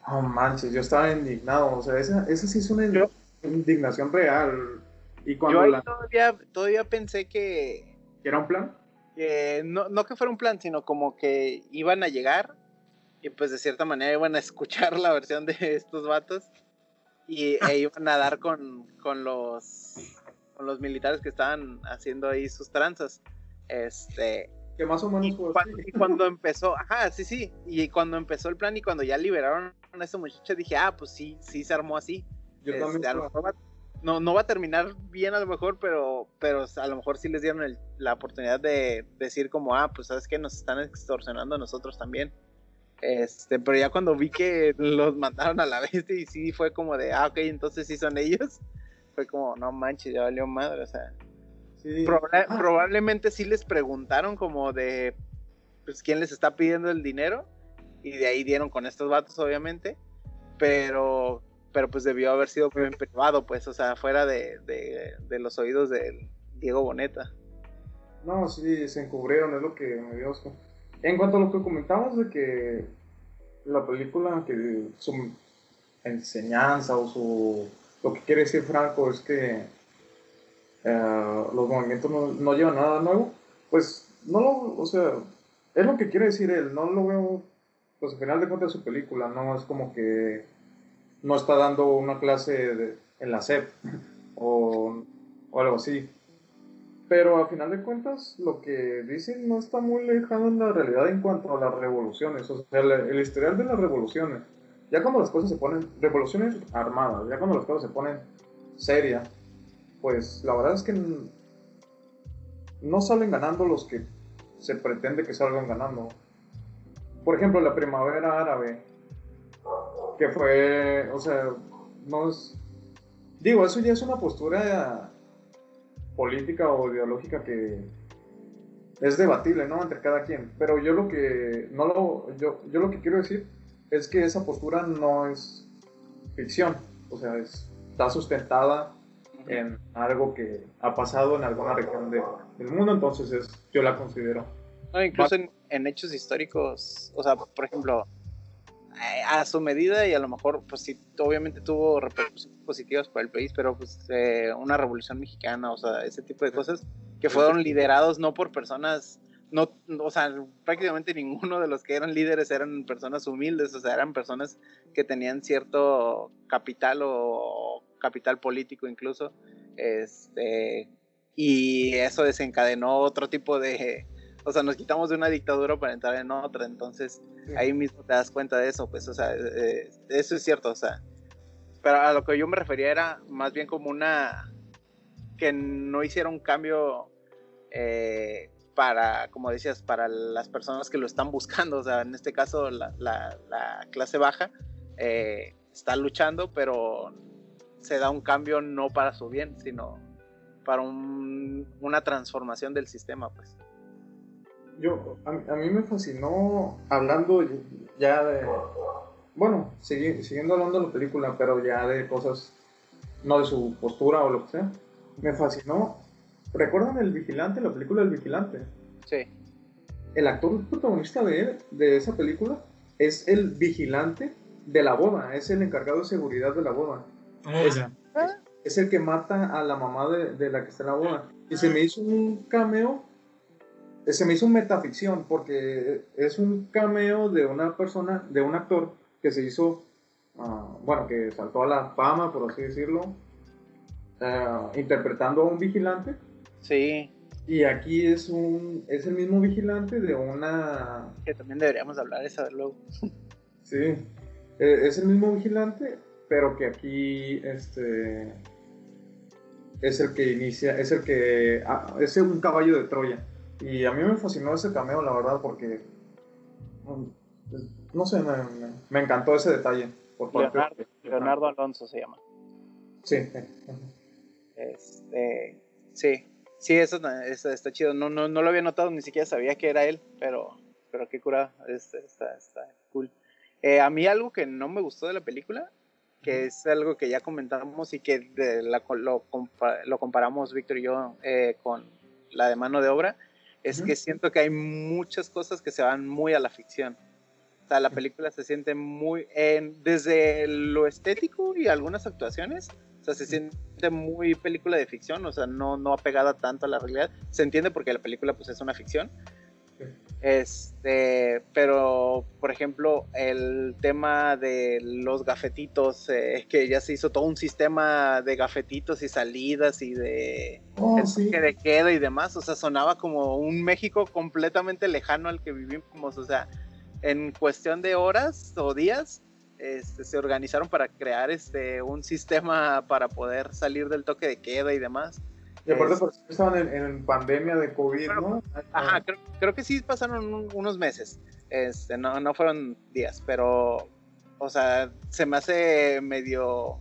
Oh manches, yo estaba indignado. O sea, esa, esa sí es una indignación real. Y cuando yo todavía, todavía pensé que. ¿Que era un plan? Que no, no que fuera un plan, sino como que iban a llegar y pues de cierta manera iban a escuchar la versión de estos vatos y e [laughs] iban a dar con, con los con los militares que estaban haciendo ahí sus tranzas. Este que más o menos y, cuando, [laughs] empezó, ajá, sí, sí, y cuando empezó el plan y cuando ya liberaron a ese muchacho dije, ah, pues sí, sí se armó así. Yo también este, no, no va a terminar bien a lo mejor, pero, pero a lo mejor sí les dieron la oportunidad de decir como, ah, pues sabes que nos están extorsionando a nosotros también. Este, pero ya cuando vi que los mandaron a la [laughs] bestia y sí fue como de, ah, ok, entonces sí son ellos. Fue como, no manches, ya valió madre, o sea. Ah. Probablemente sí les preguntaron como de, pues, quién les está pidiendo el dinero. Y de ahí dieron con estos vatos, obviamente. Pero, pero pues debió haber sido en privado, pues, o sea, fuera de, de, los oídos de Diego Boneta. No, sí, se encubrieron, es lo que me dio. En cuanto a lo que comentamos de que la película, que su enseñanza o su lo que quiere decir Franco es que eh, los movimientos no, no, llevan nada nuevo, pues no lo, o sea, es lo que quiere decir él, no lo veo, pues al final de cuentas su película, no es como que no está dando una clase en la SEP o, algo así. Pero a final de cuentas, lo que dicen no está muy lejano en la realidad en cuanto a las revoluciones. O sea, el, historial de las revoluciones. Ya cuando las cosas se ponen, revoluciones armadas, ya cuando las cosas se ponen serias, pues la verdad es que no salen ganando los que se pretende que salgan ganando. Por ejemplo, la primavera árabe, que fue, o sea, no es... Digo, eso ya es una postura política o ideológica que es debatible, ¿no? Entre cada quien. Pero yo lo que no lo yo, yo lo que quiero decir es que esa postura no es ficción, o sea, está sustentada en algo que ha pasado en alguna región del mundo, entonces es, yo la considero. incluso en, en, hechos históricos, o sea, por ejemplo, a su medida y a lo mejor, pues sí, obviamente tuvo repercusiones positivas para el país, pero pues eh, una revolución mexicana, o sea, ese tipo de cosas que fueron liderados no por personas, no, o sea, prácticamente ninguno de los que eran líderes eran personas humildes, o sea, eran personas que tenían cierto capital o capital político incluso, este, y eso desencadenó otro tipo de, o sea, nos quitamos de una dictadura para entrar en otra, entonces ahí mismo te das cuenta de eso, pues, o sea, eh, eso es cierto, o sea, pero a lo que yo me refería era más bien como una, que no hiciera un cambio eh, para, como decías, para las personas que lo están buscando, o sea, en este caso la, clase baja eh, está luchando, pero se da un cambio no para su bien, sino para una transformación del sistema, pues yo, a, mí me fascinó hablando ya de, bueno, siguiendo hablando de la película, pero ya de cosas, no de su postura o lo que sea, me fascinó. ¿Recuerdan El Vigilante, la película El Vigilante? Sí. El actor protagonista de, de esa película es el vigilante de la boda, es el encargado de seguridad de la boda. Oh, es, el que mata a la mamá de, de la que está en la boda. Y se me hizo un cameo se me hizo metaficción porque es un cameo de una persona, de un actor que se hizo, ah, bueno, que saltó a la fama, por así decirlo, ah, interpretando a un vigilante. Sí. Y aquí es un es el mismo vigilante de una... Que también deberíamos hablar de eso luego. [laughs] sí, e, es el mismo vigilante, pero que aquí este es el que inicia, es el que ah, es un caballo de Troya. Y a mí me fascinó ese cameo, la verdad, porque. No sé, me, encantó ese detalle. Por Leonardo, Leonardo Alonso se llama. Sí. Este. Sí. Sí, eso, está chido. No, no, no lo había notado, ni siquiera sabía que era él, pero, pero qué cura. Este, está, está cool. Eh, a mí algo que no me gustó de la película, que es algo que ya comentamos y que lo, lo, comparamos Víctor y yo eh, con la de mano de obra, es que siento que hay muchas cosas que se van muy a la ficción. O sea, la película se siente muy, en, desde lo estético y algunas actuaciones, o sea, se siente muy película de ficción, o sea, no, no apegada tanto a la realidad. Se entiende porque la película pues es una ficción, este, pero por ejemplo, el tema de los gafetitos, eh, que ya se hizo todo un sistema de gafetitos y salidas y de oh, de queda y demás, o sea, sonaba como un México completamente lejano al que vivimos, o sea, en cuestión de horas o días, este, se organizaron para crear este, un sistema para poder salir del toque de queda y demás. Y aparte porque estaban en, pandemia de COVID, ¿no? Ajá, creo, que sí pasaron unos meses, este, no, no fueron días, pero, o sea, se me hace medio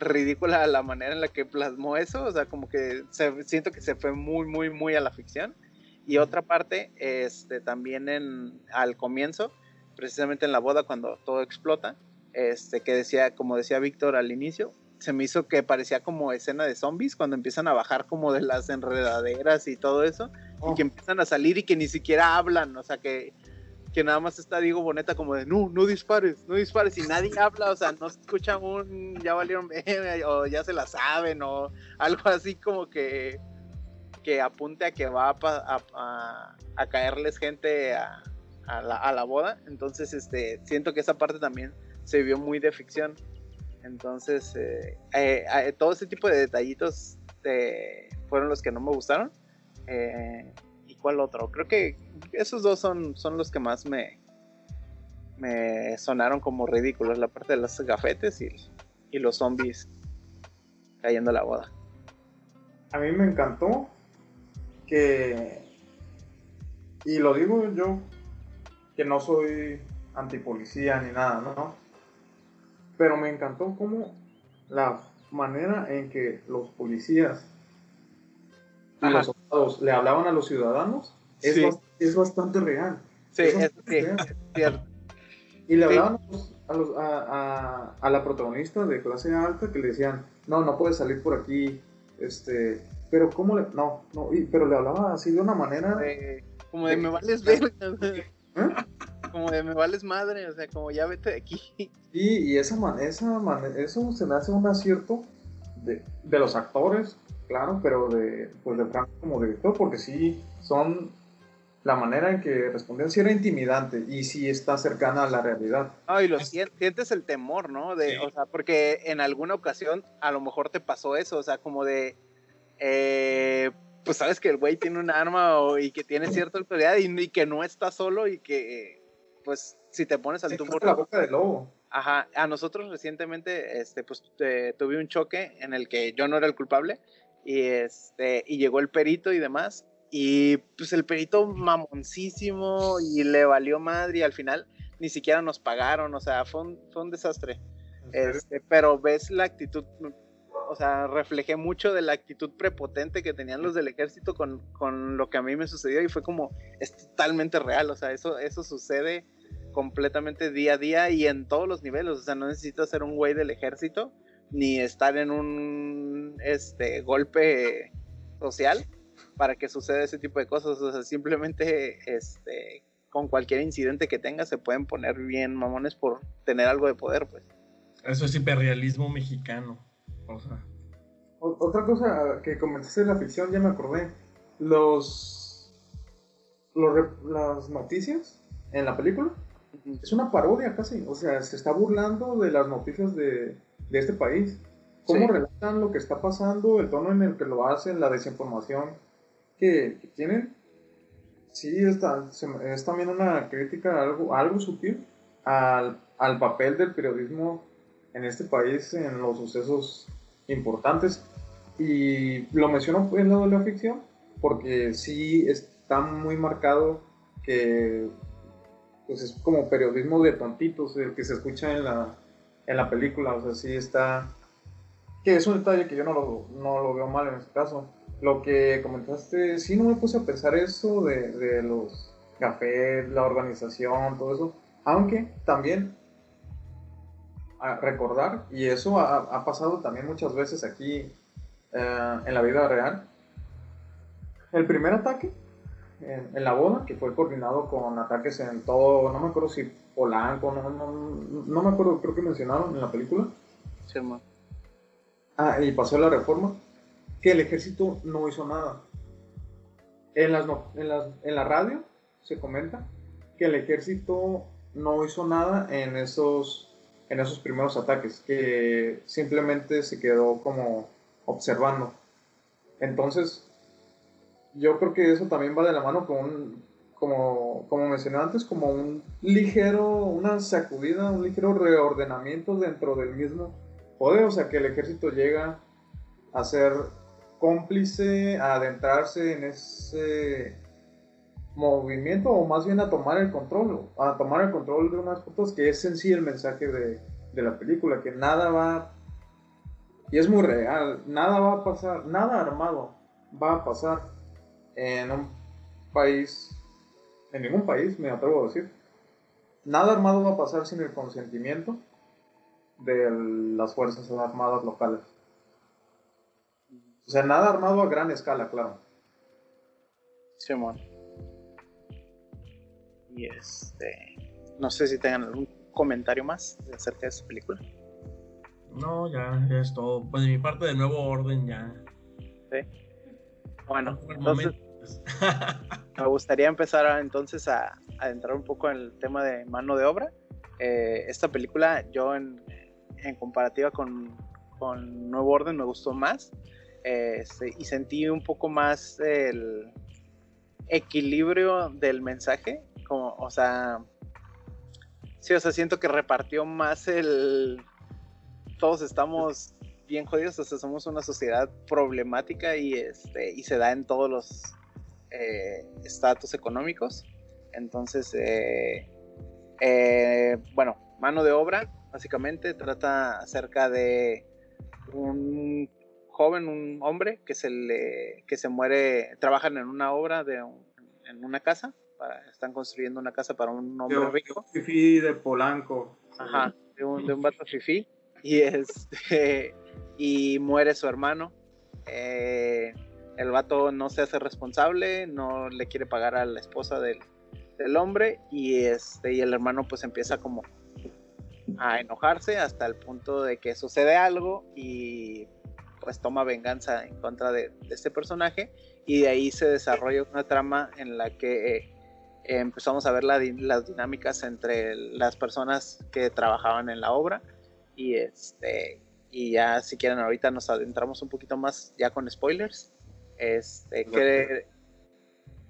ridícula la manera en la que plasmó eso, o sea, como que siento que se fue muy, muy, muy a la ficción. Y otra parte, este, también en, al comienzo, precisamente en la boda, cuando todo explota, este, que decía, como decía Víctor al inicio, se me hizo que parecía como escena de zombies cuando empiezan a bajar como de las enredaderas y todo eso y que oh. empiezan a salir y que ni siquiera hablan, o sea que que nada más está Diego Boneta como de, no, no dispares, no dispares, y nadie [laughs] habla, o sea, no se escucha un, ya valieron, o ya se la saben, o algo así como que, que apunte a que va a, a, caerles gente a, la, a, la, boda, entonces, este, siento que esa parte también se vio muy de ficción, entonces, eh, eh, eh, todo ese tipo de detallitos fueron los que no me gustaron, ¿y cuál otro? Creo que esos dos son, son los que más me, me sonaron como ridículos, la parte de los gafetes y, y los zombies cayendo a la boda. A mí me encantó que, y lo digo yo, que no soy antipolicía ni nada, ¿no? Pero me encantó como la manera en que los policías y los soldados le hablaban a los ciudadanos es, bastante real. Sí, es, cierto. Y le hablaban a, a, la protagonista de clase alta que le decían, no, no puedes salir por aquí, este, pero ¿cómo le...? No, no, pero le hablaba así de una manera... como de, me vales [laughs] verga. ¿Eh? Como de me vales madre, o sea, como ya vete de aquí. [laughs] Sí, y esa, esa eso se me hace un acierto de, de los actores, claro, pero de, pues de Franco como director, porque sí, son la manera en que respondían sí era intimidante y sí está cercana a la realidad. Ah, y lo sientes el temor, ¿no? De, O sea, porque en alguna ocasión a lo mejor te pasó eso, o sea, como de, eh, pues sabes que el güey tiene un arma y que tiene cierta autoridad y, que no está solo y que, pues, si te pones al tumor... la boca del lobo. Ajá, a nosotros recientemente, este, pues, tuve un choque en el que yo no era el culpable y, este, y llegó el perito y demás y pues el perito mamoncísimo y le valió madre y al final ni siquiera nos pagaron, o sea, fue un, fue un desastre. Este, pero ves la actitud, o sea, reflejé mucho de la actitud prepotente que tenían los del ejército con, con, lo que a mí me sucedió y fue como, es totalmente real, o sea, eso, eso sucede completamente día a día y en todos los niveles, o sea, no necesito ser un güey del ejército ni estar en un este golpe social para que suceda ese tipo de cosas. O sea, simplemente este, con cualquier incidente que tenga se pueden poner bien mamones por tener algo de poder, pues. Eso es hiperrealismo mexicano. O sea. Otra cosa que comentaste de la ficción, ya me acordé. Los, los las noticias en la película es una parodia casi. O sea, se está burlando de las noticias de, de este país. Cómo relatan lo que está pasando, el tono en el que lo hacen, la desinformación que, tienen, sí está, es también una crítica algo, algo sutil al, al, papel del periodismo en este país en los sucesos importantes. Y lo menciono en lo de la ficción porque sí está muy marcado que pues es como periodismo de tontitos el que se escucha en la, en la película. O sea, sí está... Que es un detalle que yo no lo, no lo veo mal en este caso lo que comentaste, sí no me puse a pensar eso de, de los cafés, la organización, todo eso, aunque también a recordar, y eso ha, ha, pasado también muchas veces aquí eh, en la vida real, el primer ataque en, en, la boda, que fue coordinado con ataques en todo, no me acuerdo si Polanco, no, no, no me acuerdo, creo que mencionaron en la película. Sí, Ah, y pasó la reforma que el ejército no hizo nada. En, las, en, las, en la radio se comenta que el ejército no hizo nada en esos, en esos primeros ataques, que simplemente se quedó como observando. Entonces, yo creo que eso también va de la mano con como, como mencioné antes, como un ligero, una sacudida, un ligero reordenamiento dentro del mismo poder, o sea, que el ejército llega a ser cómplice a adentrarse en ese movimiento o más bien a tomar el control, a tomar el control de unas fotos que es en sí el mensaje de, de la película, que nada va, y es muy real, nada va a pasar, nada armado va a pasar en un país, en ningún país, me atrevo a decir, nada armado va a pasar sin el consentimiento de las Fuerzas Armadas locales. O sea, nada armado a gran escala, claro. Simón. Y este, no sé si tengan algún comentario más acerca de esta película. No, ya, ya es todo. Pues de mi parte, de nuevo orden, ya. Sí. Bueno, entonces. [laughs] me gustaría empezar entonces a, entrar un poco en el tema de mano de obra. Eh, esta película, yo en, comparativa con, con, Nuevo Orden, me gustó más. Este, y sentí un poco más el equilibrio del mensaje. O sea, sí, o sea, siento que repartió más el. Todos estamos bien jodidos, o sea, somos una sociedad problemática y, este, y se da en todos los eh, estatus económicos. Entonces, eh, eh, bueno, mano de obra, básicamente trata acerca de un joven, un hombre que se le que se muere, trabajan en una obra de en una casa, están construyendo una casa para un hombre rico. Fifi de Polanco. Ajá, de un, de un vato fifi. Y este [laughs] y muere su hermano. Eh, el vato no se hace responsable, no le quiere pagar a la esposa del, hombre y este y el hermano pues empieza como a enojarse hasta el punto de que sucede algo y pues toma venganza en contra de, este personaje y de ahí se desarrolla una trama en la que eh, empezamos a ver las dinámicas entre las personas que trabajaban en la obra y este y ya si quieren ahorita nos adentramos un poquito más ya con spoilers. Este, que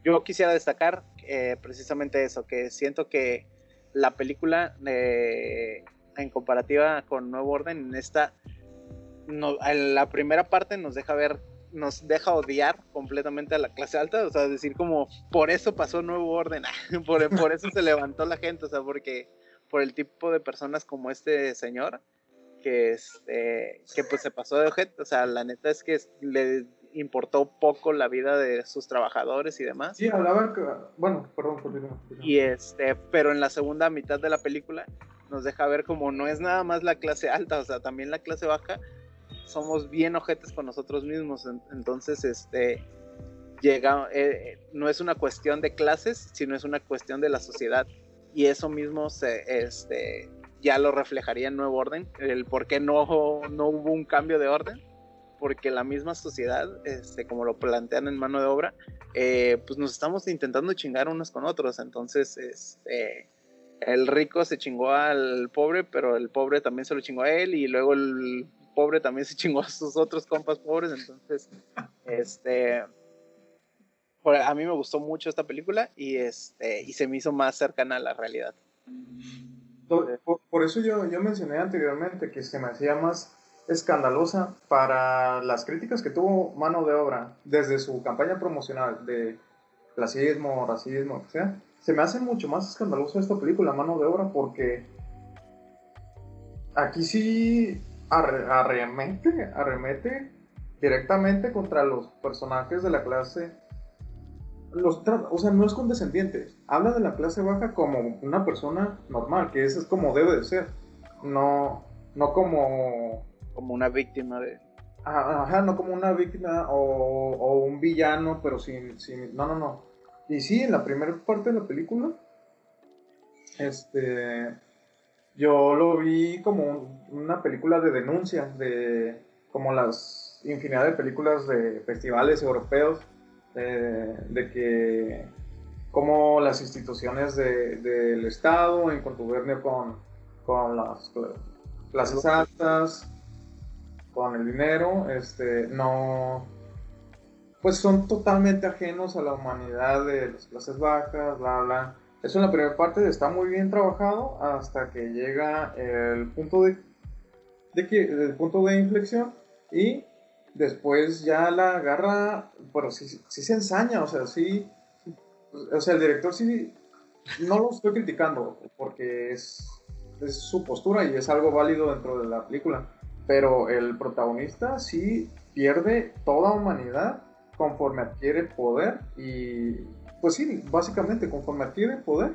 yo quisiera destacar eh, precisamente eso, que siento que la película eh, en comparativa con Nuevo Orden, en esta, no, en la primera parte nos deja ver, nos deja odiar completamente a la clase alta, o sea, decir como, por eso pasó Nuevo Orden, [laughs] por, por eso se levantó la gente, o sea, porque por el tipo de personas como este señor, que, este, que pues se pasó de objeto. O sea, la neta es que le importó poco la vida de sus trabajadores y demás. Sí, hablaba que, bueno, perdón, perdón, Y este, pero en la segunda mitad de la película nos deja ver como no es nada más la clase alta, o sea, también la clase baja somos bien ojetes con nosotros mismos. Entonces, este, llega, eh, no es una cuestión de clases, sino es una cuestión de la sociedad. Y eso mismo se, este, ya lo reflejaría en Nuevo Orden, el por qué no, no hubo un cambio de orden, porque la misma sociedad, este, como lo plantean en mano de obra, eh, pues nos estamos intentando chingar unos con otros, entonces este, el rico se chingó al pobre, pero el pobre también se lo chingó a él, y luego el pobre también se chingó a sus otros compas pobres, entonces, este... A mí me gustó mucho esta película y, este, y se me hizo más cercana a la realidad. Por, eso yo, yo mencioné anteriormente que se me hacía más escandalosa para las críticas que tuvo mano de obra desde su campaña promocional de clasismo, racismo, o sea, se me hace mucho más escandalosa esta película, mano de obra, porque aquí sí arremete, arremete directamente contra los personajes de la clase los o sea, no es condescendiente. Habla de la clase baja como una persona normal, que eso es como debe de ser. No, no como... Como una víctima de... Ajá, no como una víctima o, un villano, pero sin, sin... No, no, no. Y sí, en la primera parte de la película, este... Yo lo vi como una película de denuncia, de como las infinidad de películas de festivales europeos de que como las instituciones del Estado en contubernio con, con las clases altas, con el dinero, este, no, pues son totalmente ajenos a la humanidad de las clases bajas, bla, bla. Eso en la primera parte está muy bien trabajado hasta que llega el punto de, de que, el punto de inflexión y después ya la agarra, pero sí, se ensaña, o sea, sí, o sea, el director sí, no lo estoy criticando, porque es, es su postura y es algo válido dentro de la película, pero el protagonista sí pierde toda humanidad conforme adquiere poder y, pues sí, básicamente conforme adquiere poder,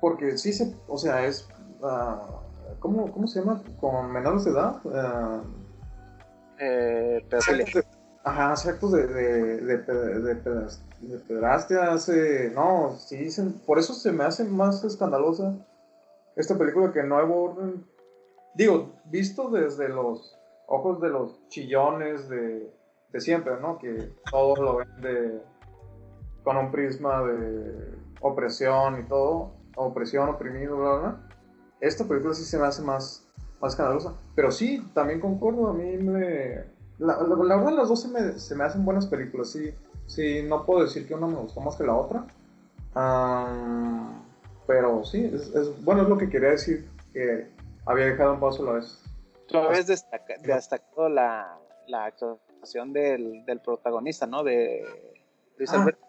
porque sí se, o sea, es, uh, ¿cómo, se llama? Con menores de edad. Uh, eh, pedofilia. Ajá, hace actos de, de, de, de, de pedrastia, hace... No, sí, dicen... Por eso se me hace más escandalosa esta película que Nuevo Orden. Digo, visto desde los ojos de los chillones de, de siempre, ¿no? Que todos lo ven de, con un prisma de opresión y todo, opresión, oprimido, bla, bla. Esta película sí se me hace más, más escandalosa. Pero sí, también concuerdo, a mí me la, verdad, las dos se me, se me, hacen buenas películas. Sí, sí, no puedo decir que una me gustó más que la otra. pero sí, bueno, es lo que quería decir. Que había dejado un paso a la vez. Tú habías destacado la, la actuación del, del, protagonista, ¿no? De Luis ah, Alberti.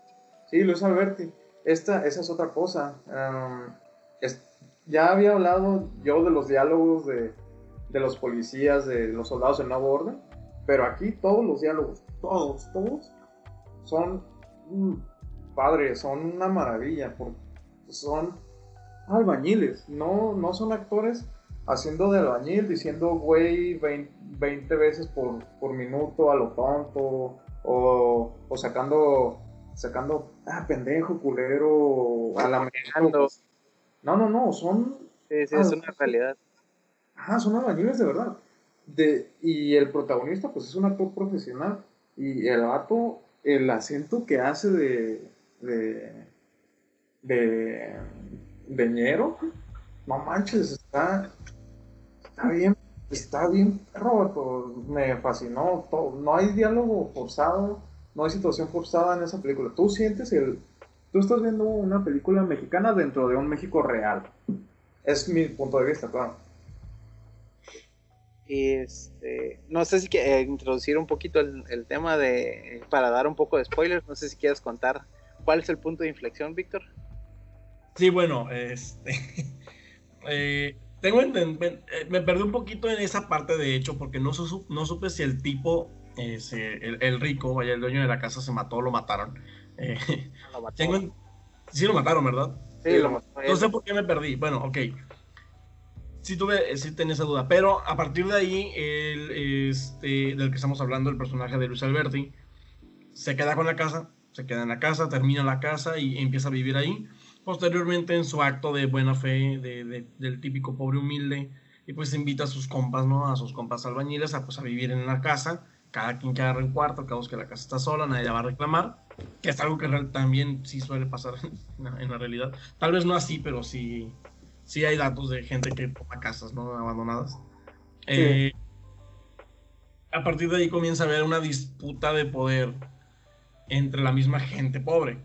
Sí, Luis Alberti. Esta, esa es otra cosa. ya había hablado yo de los diálogos de, de los policías, de los soldados del nuevo orden. Pero aquí todos los diálogos, todos, todos, son padres, son una maravilla, porque son albañiles, no, no son actores haciendo de albañil, diciendo güey 20, veces por, por, minuto a lo tonto, o, o sacando, sacando, ah, pendejo, culero, a la No, no, no, son... Sí, sí, es una realidad. Ajá, son albañiles de verdad y el protagonista, pues es un actor profesional. Y el vato, el acento que hace de. de. de. de ñero, no manches, está. Está bien. Está bien, perro, me fascinó. Todo. No hay diálogo forzado, no hay situación forzada en esa película. Tú sientes el. Tú estás viendo una película mexicana dentro de un México real. Es mi punto de vista, claro. Este, no sé si que, eh, introducir un poquito el, tema de, para dar un poco de spoilers, no sé si quieres contar cuál es el punto de inflexión, Víctor. Sí, bueno, este, [laughs] eh, tengo eh, me perdí un poquito en esa parte de hecho porque no, no supe si el tipo, el, rico, vaya, el dueño de la casa se mató o lo mataron. lo [laughs] sí lo mataron, ¿verdad? Sí, lo mataron. No sé por qué me perdí. Bueno, ok sí tuve, sí tenía esa duda. Pero a partir de ahí, el, este, del que estamos hablando, el personaje de Luis Alberti, se queda con la casa, se queda en la casa, termina la casa y empieza a vivir ahí. Posteriormente, en su acto de buena fe, de, del típico pobre humilde, y pues invita a sus compas, ¿no? A sus compas albañiles a, pues, a vivir en la casa. Cada quien que agarre un cuarto, cada que la casa está sola, nadie la va a reclamar. Que es algo que también sí suele pasar [laughs] en la realidad. Tal vez no así, pero sí, sí hay datos de gente que toma casas, ¿no? Abandonadas. Eh, a partir de ahí comienza a haber una disputa de poder entre la misma gente pobre.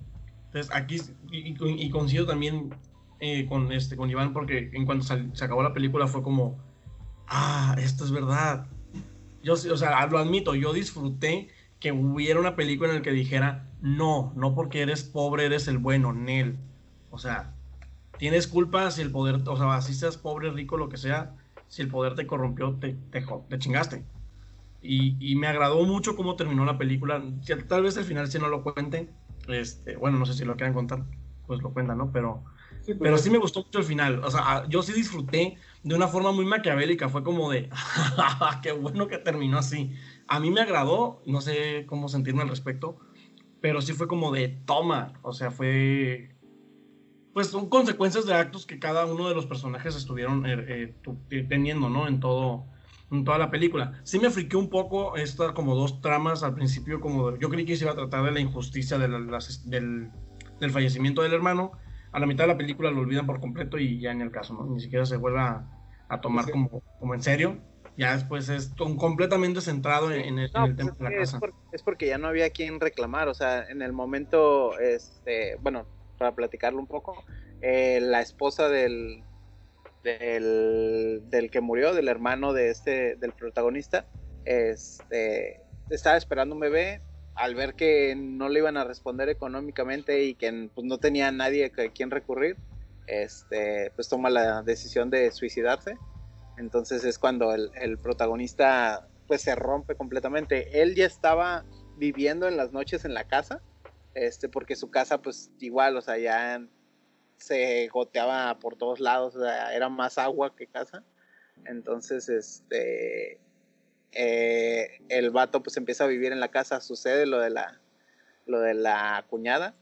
Entonces aquí, y, coincido también eh, con, este, con Iván, porque en cuanto se acabó la película fue como, ah, esto es verdad. Yo, o sea, lo admito, yo disfruté que hubiera una película en la que dijera, no, no porque eres pobre eres el bueno, Nel. O sea, tienes culpa si el poder, o sea, si seas pobre, rico, lo que sea, si el poder te corrompió, te, te, te chingaste. Y, y, me agradó mucho cómo terminó la película. Tal vez al final si no lo cuenten, este, bueno, no sé si lo quieran contar, pues lo cuentan, ¿no? Pero sí, pues pero sí me gustó mucho el final. O sea, yo sí disfruté de una forma muy maquiavélica. Fue como de, [laughs] qué bueno que terminó así. A mí me agradó, no sé cómo sentirme al respecto, pero sí fue como de, toma. O sea, fue pues son consecuencias de actos que cada uno de los personajes estuvieron eh, eh, teniendo, ¿no? En todo, en toda la película. Sí me friqué un poco estas como dos tramas al principio, como yo creí que se iba a tratar de la injusticia del, del, fallecimiento del hermano. A la mitad de la película lo olvidan por completo y ya en el caso, ¿no? Ni siquiera se vuelve a, tomar como, como en serio. Ya después es completamente centrado en, el, pues tema de la casa. es porque ya no había quien reclamar, o sea, en el momento, este, bueno, para platicarlo un poco, eh, la esposa del, del, que murió, del hermano de este, del protagonista, este, estaba esperando un bebé, al ver que no le iban a responder económicamente y que pues, no tenía nadie a quien recurrir, este, pues toma la decisión de suicidarse. Entonces es cuando el, el, protagonista pues se rompe completamente. Él ya estaba viviendo en las noches en la casa, este, porque su casa pues igual, o sea, ya se goteaba por todos lados, o sea, era más agua que casa. Entonces, este, eh, el vato pues empieza a vivir en la casa, sucede lo de la, lo de la cuñada,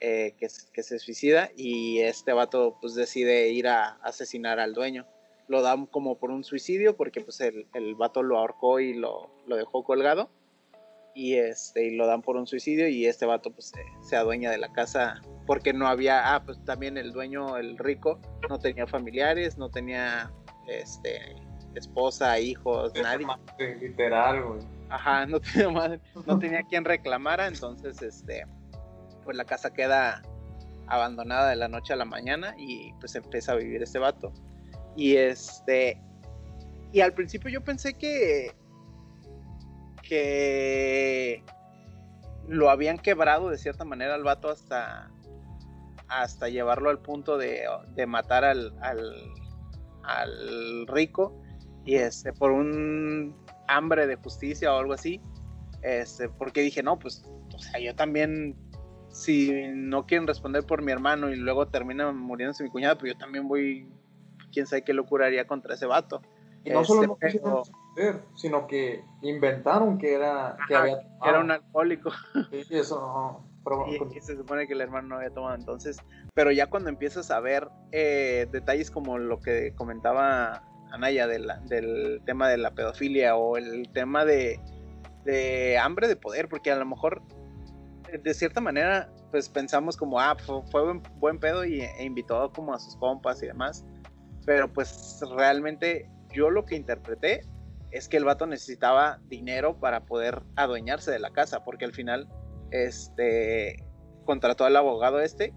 eh, que, que, se suicida y este vato pues decide ir a asesinar al dueño. Lo dan como por un suicidio porque pues el, el vato lo ahorcó y lo, lo, dejó colgado y este y lo dan por un suicidio y este vato pues se, se, adueña de la casa porque no había, ah pues también el dueño, el rico, no tenía familiares, no tenía este esposa, hijos, nadie. Literal, güey. Ajá, no [laughs] tenía madre, no tenía quien reclamara, entonces este pues la casa queda abandonada de la noche a la mañana y pues empieza a vivir este vato. Y este y al principio yo pensé que que lo habían quebrado de cierta manera al vato hasta hasta llevarlo al punto de, de matar al, al, al, rico y este por un hambre de justicia o algo así este porque dije no pues o sea yo también si no quieren responder por mi hermano y luego termina muriéndose mi cuñada pues yo también voy quién sabe qué locura haría contra ese vato y no solo no quisieron responder, sino que inventaron que era que Ajá, había era un alcohólico Sí, eso no. Pero, [laughs] y, y, se supone que el hermano no había tomado entonces pero ya cuando empiezas a ver eh, detalles como lo que comentaba Anaya del tema de la pedofilia o el tema de, hambre de poder porque a lo mejor de cierta manera pues pensamos como ah fue, fue buen, buen, pedo y, e invitó como a sus compas y demás pero pues realmente yo lo que interpreté es que el vato necesitaba dinero para poder adueñarse de la casa, porque al final este contrató al abogado este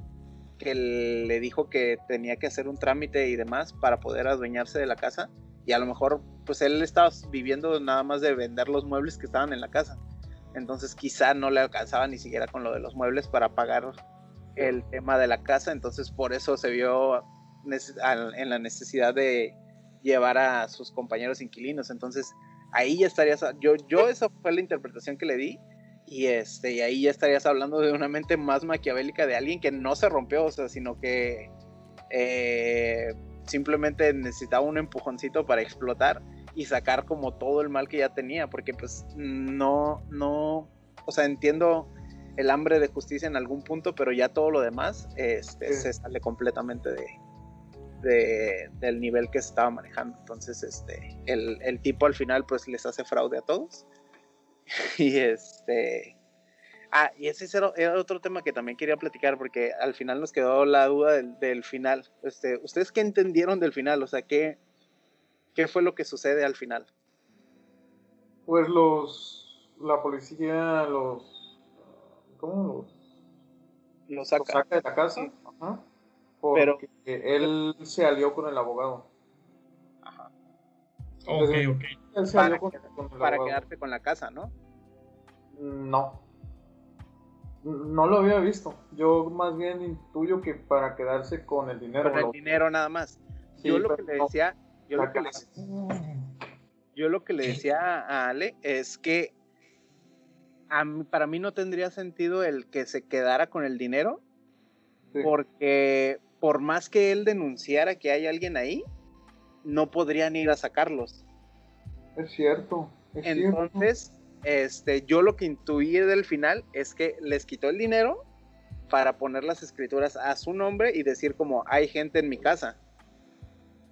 que le dijo que tenía que hacer un trámite y demás para poder adueñarse de la casa y a lo mejor pues él estaba viviendo nada más de vender los muebles que estaban en la casa. Entonces quizá no le alcanzaba ni siquiera con lo de los muebles para pagar el tema de la casa, entonces por eso se vio en la necesidad de llevar a sus compañeros inquilinos. Entonces, ahí ya estarías, yo, yo esa fue la interpretación que le di. Y, este, y ahí ya estarías hablando de una mente más maquiavélica de alguien que no se rompió, o sea, sino que eh, simplemente necesitaba un empujoncito para explotar y sacar como todo el mal que ya tenía, porque pues no, no, o sea, entiendo el hambre de justicia en algún punto, pero ya todo lo demás este, sí. se sale completamente de, de, del nivel que se estaba manejando. Entonces, este, el, el, tipo al final pues les hace fraude a todos. [laughs] y este... Ah, y ese era otro tema que también quería platicar porque al final nos quedó la duda del, del final. Este, ¿Ustedes qué entendieron del final? O sea, ¿qué, ¿qué fue lo que sucede al final? Pues los... La policía los... ¿Cómo los...? Los saca. Los saca de la casa. Ajá porque pero él se alió con el abogado. Ajá. Entonces, ok, ok. Él se para, alió con, con el para abogado. quedarte con la casa, ¿no? No. No lo había visto. Yo más bien intuyo que para quedarse con el dinero. Con el lo... dinero nada más. Sí, yo lo que le decía, yo lo que le, casa. yo lo que le decía a Ale es que a mí- para mí no tendría sentido el que se quedara con el dinero Sí. porque por más que él denunciara que hay alguien ahí, no podrían ir a sacarlos. Es cierto. Es cierto. Este, yo lo que intuí del final es que les quitó el dinero para poner las escrituras a su nombre y decir como hay gente en mi casa.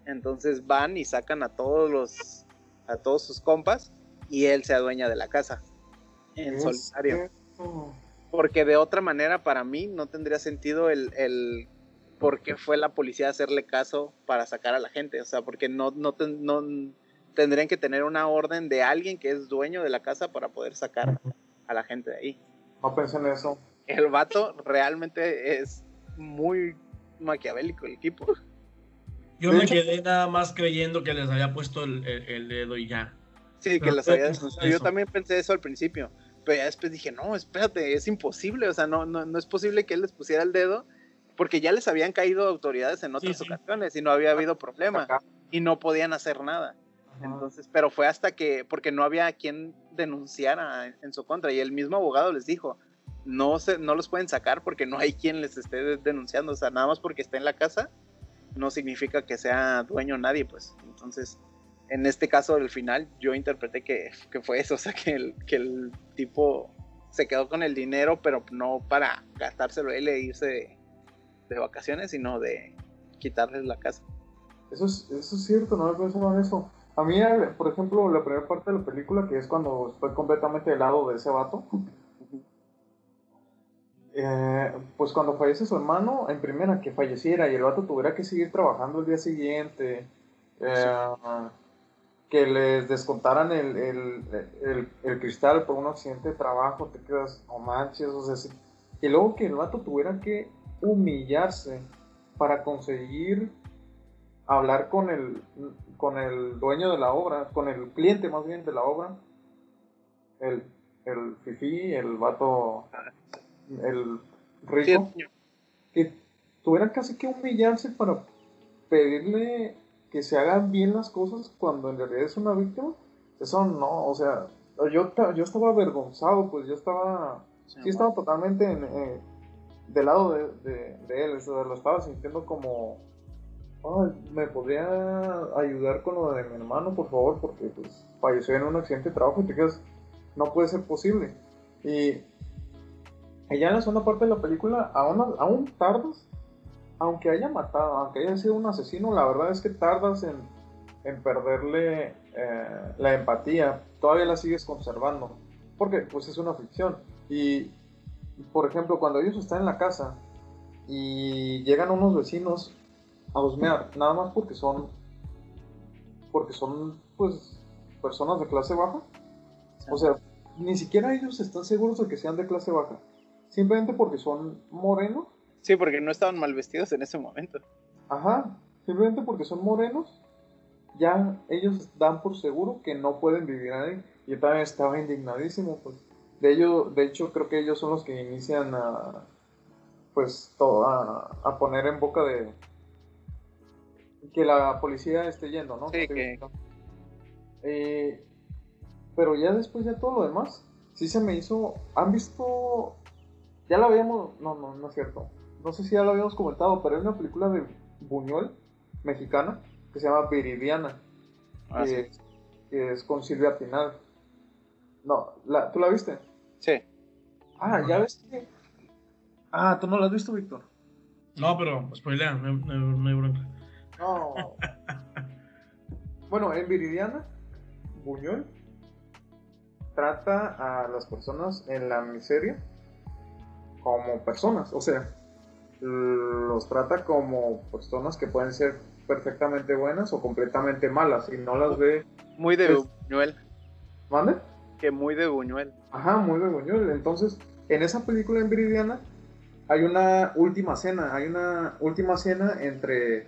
Entonces van y sacan a todos los a todos sus compas y él se adueña de la casa en solitario. Porque de otra manera para mí no tendría sentido el, el por qué fue la policía a hacerle caso para sacar a la gente. O sea, porque no, no, ten- no tendrían que tener una orden de alguien que es dueño de la casa para poder sacar a la gente de ahí. No pensé en eso. El vato realmente es muy maquiavélico el tipo. Yo me quedé nada más creyendo que les había puesto el, el- el dedo y ya. Sí, que Pero las fue había. Yo también pensé eso al principio. Pero ya después dije, no, espérate, es imposible. O sea, no, no, no es posible que él les pusiera el dedo porque ya les habían caído autoridades en otras Sí, sí. ocasiones y no había habido problema Acá. y no podían hacer nada. Entonces, pero fue hasta que, porque no había quien denunciara en, su contra y el mismo abogado les dijo, no, se, no los pueden sacar porque no hay quien les esté de- denunciando, o sea, nada más porque esté en la casa no significa que sea dueño nadie, pues. Entonces, en este caso del final, yo interpreté que, que fue eso, o sea, que el, que el tipo se quedó con el dinero, pero no para gastárselo él e irse de, vacaciones, sino de quitarles la casa. Eso es, eso es cierto, no me pensaba en eso. A mí, eh, por ejemplo, la primera parte de la película, que es cuando estoy completamente del lado de ese vato, [laughs] eh, pues cuando fallece su hermano, en primera, que falleciera y el vato tuviera que seguir trabajando el día siguiente, eh, que les descontaran el, el, el, cristal por un accidente de trabajo, te quedas, no manches, o sea, y luego que el vato tuviera que humillarse para conseguir hablar con el, con el dueño de la obra, con el cliente más bien de la obra, el, el fifi, el vato, el rico, que tuviera casi que humillarse para pedirle que se hagan bien las cosas cuando en realidad es una víctima, eso no, o sea, yo, yo estaba avergonzado, pues yo estaba, sí, estaba totalmente en, eh, del lado de, de, él, o lo estaba sintiendo como, Ay, me podría ayudar con lo de mi hermano, por favor, porque pues falleció en un accidente de trabajo y te quedas, no puede ser posible. Y, ya en la segunda parte de la película, aún, aún tardas aunque haya matado, aunque haya sido un asesino, la verdad es que tardas en, perderle eh, la empatía, todavía la sigues conservando, porque pues es una ficción. Y, por ejemplo, cuando ellos están en la casa y llegan unos vecinos a husmear, nada más porque son, porque son, pues, personas de clase baja, o sea, ni siquiera ellos están seguros de que sean de clase baja, simplemente porque son morenos Sí, porque no estaban mal vestidos en ese momento. Ajá, simplemente porque son morenos, ya ellos dan por seguro que no pueden vivir ahí. Yo también estaba indignadísimo, pues. De ello, de hecho, creo que ellos son los que inician a, pues, a, a poner en boca de que la policía esté yendo, ¿no? Sí, que... Eh, pero ya después ya todo lo demás, sí se me hizo, ¿han visto? Ya lo habíamos, no, no, no es cierto no sé si ya lo habíamos comentado, pero hay una película de Buñuel, mexicana, que se llama Viridiana, ah, que, es con Silvia Pinal. No, la, ¿tú la viste? Sí. Ah, ya ves que... Ah, ¿tú no la has visto, Víctor? No, pero spoilea, no, no, hay bronca. No. [laughs] bueno, en Viridiana, Buñuel trata a las personas en la miseria como personas, o sea, los trata como personas que pueden ser perfectamente buenas o completamente malas y no las ve. Muy de Buñuel. ¿Mande? Que muy de Buñuel. Ajá, muy de Buñuel. Entonces, en esa película en Viridiana hay una última cena, hay una última cena entre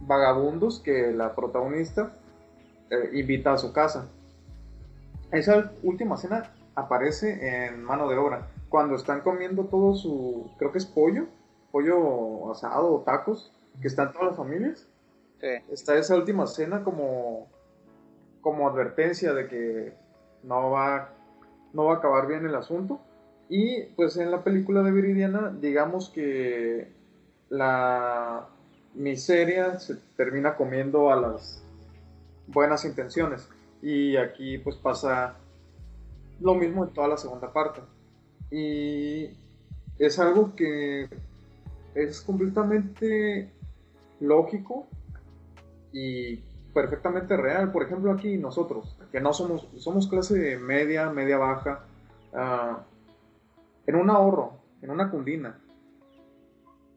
vagabundos que la protagonista eh, invita a su casa. Esa última cena aparece en mano de obra. Cuando están comiendo todo su, creo que es pollo, pollo asado o tacos, que están todas las familias. Está esa última cena como, como advertencia de que no va, no va a acabar bien el asunto. Y pues en la película de Viridiana, digamos que la miseria se termina comiendo a las buenas intenciones. Y aquí pues pasa lo mismo en toda la segunda parte. Y es algo que es completamente lógico y perfectamente real. Por ejemplo, aquí nosotros, que no somos, somos clase media, media baja, ah, en un ahorro, en una cundina,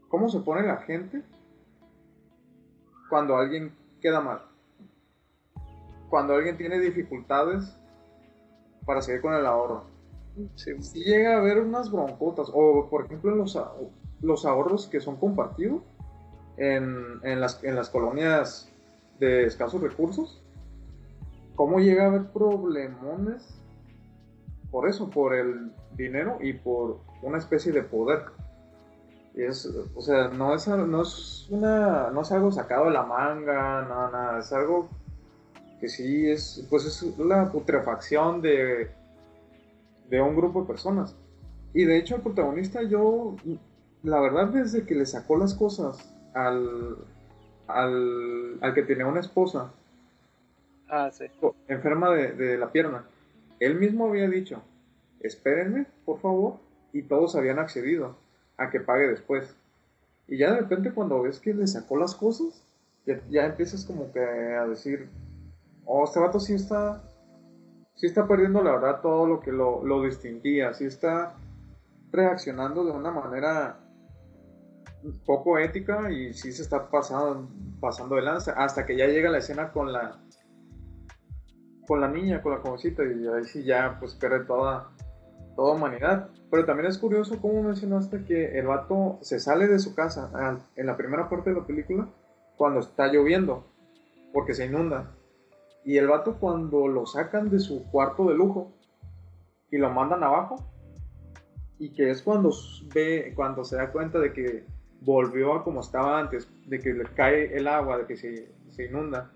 ¿cómo se pone la gente cuando alguien queda mal? Cuando alguien tiene dificultades para seguir con el ahorro. Si llega a haber unas broncotas, o por ejemplo en los, los ahorros que son compartidos en, en, las, en las colonias de escasos recursos, ¿cómo llega a haber problemones por eso, por el dinero y por una especie de poder? Es, o sea, no es, no es una, no es algo sacado de la manga, nada, nada, es algo que sí es, pues es la putrefacción de, de un grupo de personas. Y de hecho el protagonista yo la verdad, desde que le sacó las cosas al, al, al que tenía una esposa, Ah, sí. Enferma de, de la pierna. Él mismo había dicho, espérenme, por favor, y todos habían accedido a que pague después. Y ya de repente cuando ves que le sacó las cosas, ya, empiezas como que a decir, oh, este vato sí está, sí está perdiendo la verdad todo lo que lo, lo distinguía, sí está reaccionando de una manera poco ética y sí se está pasando, pasando de lanza, hasta que ya llega la escena con la con la niña, con la jovencita, y ahí sí ya pues pierde toda, toda humanidad. Pero también es curioso cómo mencionaste que el vato se sale de su casa en la primera parte de la película cuando está lloviendo, porque se inunda. Y el vato cuando lo sacan de su cuarto de lujo y lo mandan abajo, y que es cuando ve, cuando se da cuenta de que volvió a como estaba antes, de que le cae el agua, de que se, se inunda,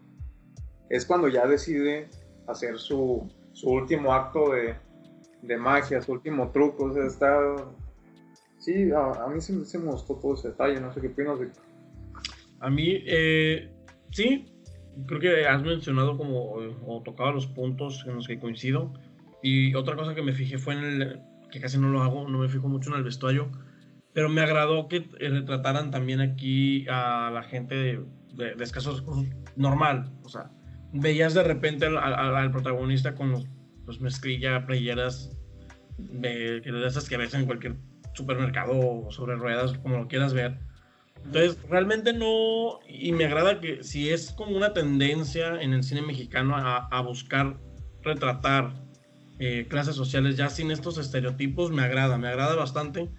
es cuando ya decide hacer su, su último acto de, de magia, su último truco, o sea, está... Sí, a, mí sí, me gustó todo ese detalle, no sé qué opinas de... A mí, eh, sí, creo que has mencionado como, o tocado los puntos en los que coincido, y otra cosa que me fijé fue en el, que casi no lo hago, no me fijo mucho en el vestuario, pero me agradó que retrataran también aquí a la gente de, de, escasos normal, o sea, veías de repente al, al protagonista con los pues mezclilla, playeras de, de esas que ves en cualquier supermercado sobre ruedas, como lo quieras ver. Entonces, realmente no, y me agrada que si es como una tendencia en el cine mexicano a, a buscar retratar eh, clases sociales ya sin estos estereotipos, me agrada, me agrada bastante,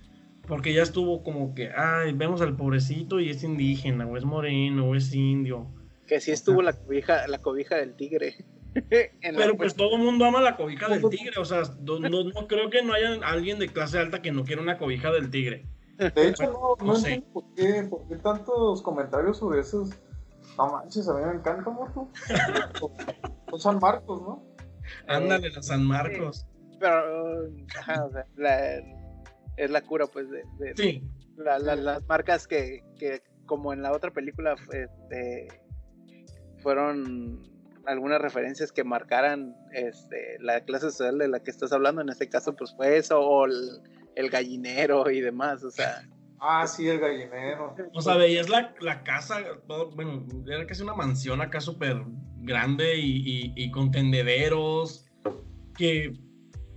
porque ya estuvo como que, ay, vemos al pobrecito y es indígena, o es moreno, o es indio. Que sí estuvo la cobija, la cobija del tigre. [laughs] Pero pues todo el mundo ama la cobija del tigre, o sea, no, no, creo que no haya alguien de clase alta que no quiera una cobija del tigre. De hecho, no, sé. por qué, por qué tantos comentarios sobre esos. No manches, a mí me encanta, mucho. [laughs] Son San Marcos, ¿no? Ándale, la San Marcos. Pero, es la cura, pues, de, sí. las marcas que, que, como en la otra película, este, fueron algunas referencias que marcaran este, la clase social de la que estás hablando, en este caso pues fue eso, o el, gallinero y demás, o sea. Ah, sí, el gallinero. O sea, veías la, la casa, bueno, era casi una mansión acá súper grande y, y, con tendederos, que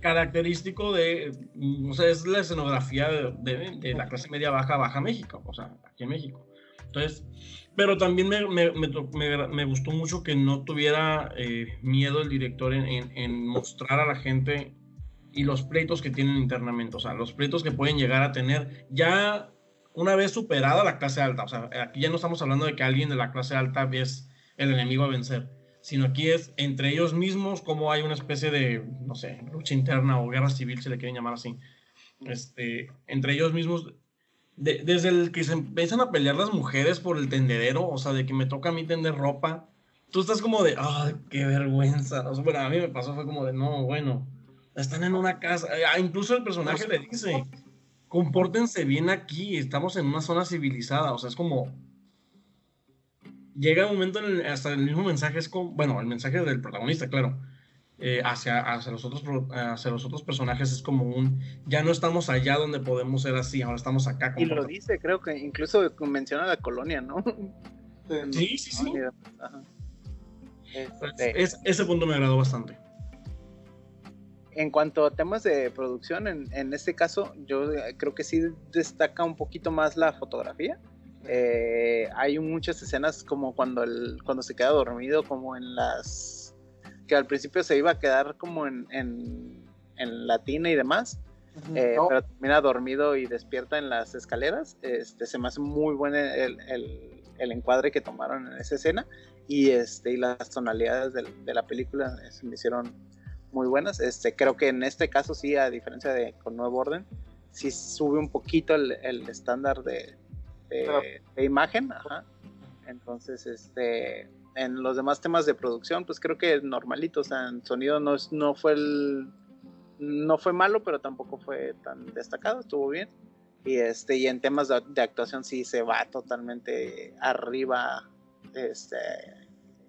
característico de, o sea, es la escenografía de, de la clase media baja, baja México, o sea, aquí en México. Entonces, pero también me, me, me, me, gustó mucho que no tuviera eh, miedo el director en, en, mostrar a la gente y los pleitos que tienen internamente, o sea, los pleitos que pueden llegar a tener ya una vez superada la clase alta. O sea, aquí ya no estamos hablando de que alguien de la clase alta es el enemigo a vencer, sino aquí es entre ellos mismos como hay una especie de, no sé, lucha interna o guerra civil, si le quieren llamar así. Este, entre ellos mismos desde el que se empiezan a pelear las mujeres por el tendedero, o sea, de que me toca a mí tender ropa, tú estás como de, ay, qué vergüenza. O sea, bueno, a mí me pasó, fue como de, no, bueno, están en una casa. Ah, incluso el personaje le dice, compórtense bien aquí, estamos en una zona civilizada. O sea, es como. Llega un momento en el, hasta el mismo mensaje es como, bueno, el mensaje del protagonista, claro eh, hacia, hacia, los otros, hacia los otros personajes es como un, ya no estamos allá donde podemos ser así, ahora estamos acá. y lo dice, creo que incluso menciona la colonia, ¿no? Sí, [laughs] sí, sí. Este, ese punto me agradó bastante. En cuanto a temas de producción, en, en, este caso, yo creo que sí destaca un poquito más la fotografía. Eh, hay muchas escenas como cuando, el, cuando se queda dormido, como en las que al principio se iba a quedar como en, en, en latina y demás, eh, pero termina dormido y despierta en las escaleras. Este, se me hace muy bueno el, el, el encuadre que tomaron en esa escena y, este, y las tonalidades de, de la película se me hicieron muy buenas. Este, creo que en este caso sí, a diferencia de con Nuevo Orden, sí sube un poquito el, el estándar de, de, de imagen. Ajá. Entonces, este, en los demás temas de producción, pues creo que normalito, o sea, en sonido no, es, no fue el no fue malo, pero tampoco fue tan destacado, estuvo bien. Y este, y en temas de, actuación sí se va totalmente arriba, este,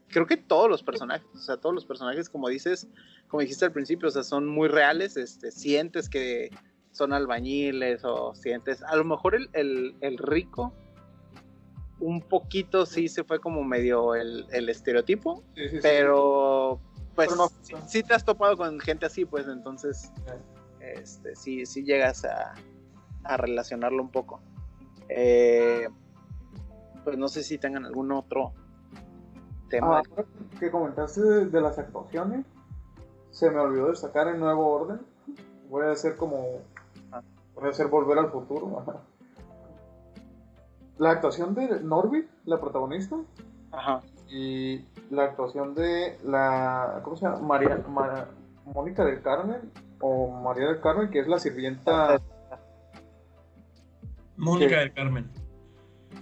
creo que todos los personajes, o sea, todos los personajes, como dices, como dijiste al principio, o sea, son muy reales, este, sientes que son albañiles o sientes, a lo mejor el, el, rico, un poquito sí se fue como medio el, estereotipo, pero pues sí, te has topado con gente así, pues entonces este, sí, sí llegas a, a relacionarlo un poco. Eh, pues no sé si tengan algún otro tema. Ah, que comentaste de, las actuaciones, se me olvidó destacar en nuevo orden. Voy a hacer como. Ah. Voy a hacer volver al futuro. [laughs] La actuación de Norby, la protagonista. Ajá. Y la actuación de la. ¿Cómo se llama? María, Mónica del Carmen. O María del Carmen, que es la sirvienta. Mónica del Carmen.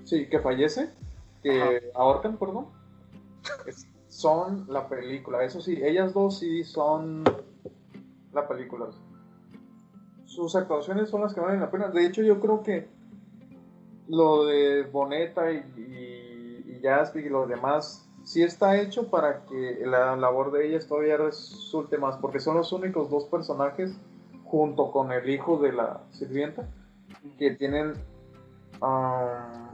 Sí, que fallece. Que ahorcan, perdón son la película. Eso sí, ellas dos sí son la película. Sus actuaciones son las que valen la pena. De hecho, yo creo que lo de Boneta y, y, y y los demás sí está hecho para que la labor de ellas todavía resulte más, porque son los únicos dos personajes, junto con el hijo de la sirvienta, que tienen um,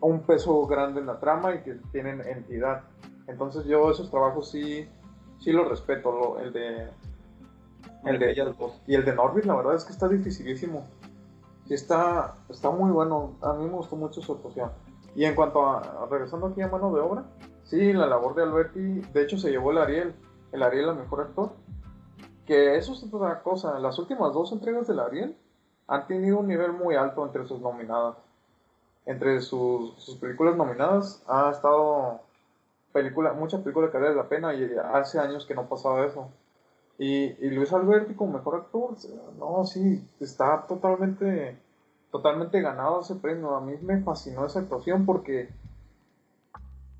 un peso grande en la trama y que tienen entidad. Entonces yo esos trabajos sí, sí los respeto, el de el de ellas dos. Y el de Norbit, la verdad es que está dificilísimo. Sí está, está muy bueno. A mí me gustó mucho su actuación. Y en cuanto a, regresando aquí a mano de obra, sí, la labor de Alberti, de hecho se llevó el Ariel, el Ariel a mejor actor. Que eso es otra cosa. Las últimas dos entregas del Ariel han tenido un nivel muy alto entre sus nominadas. Entre sus, sus películas nominadas ha estado película, muchas películas que valen la pena y hace años que no pasaba eso. Y, Luis Alberti como mejor actor, no, sí, está totalmente, totalmente ganado ese premio. A mí me fascinó esa actuación porque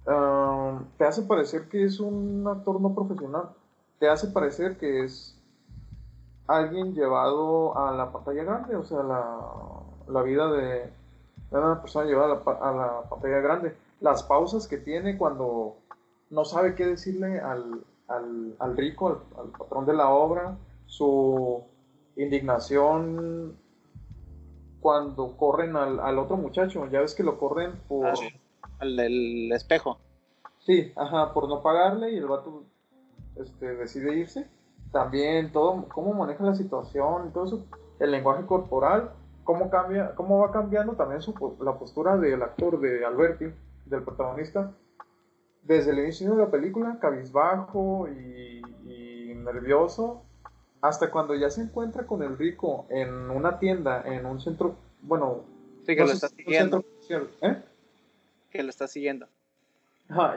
um, te hace parecer que es un actor no profesional. Te hace parecer que es alguien llevado a la pantalla grande, o sea, la, la vida de, una persona llevada a la, a la pantalla grande. Las pausas que tiene cuando no sabe qué decirle al, al, rico, al, patrón de la obra, su indignación cuando corren al, otro muchacho, ya ves que lo corren por... Ah, al del espejo. Sí, ajá, por no pagarle y el vato este, decide irse. También todo, cómo maneja la situación, todo eso, el lenguaje corporal, cómo cambia, cómo va cambiando también su, la postura del actor de Alberti, del protagonista, desde el inicio de la película, cabizbajo y, nervioso, hasta cuando ya se encuentra con el rico en una tienda, en un centro, bueno, sí, que lo está siguiendo. ¿eh? Que lo está siguiendo.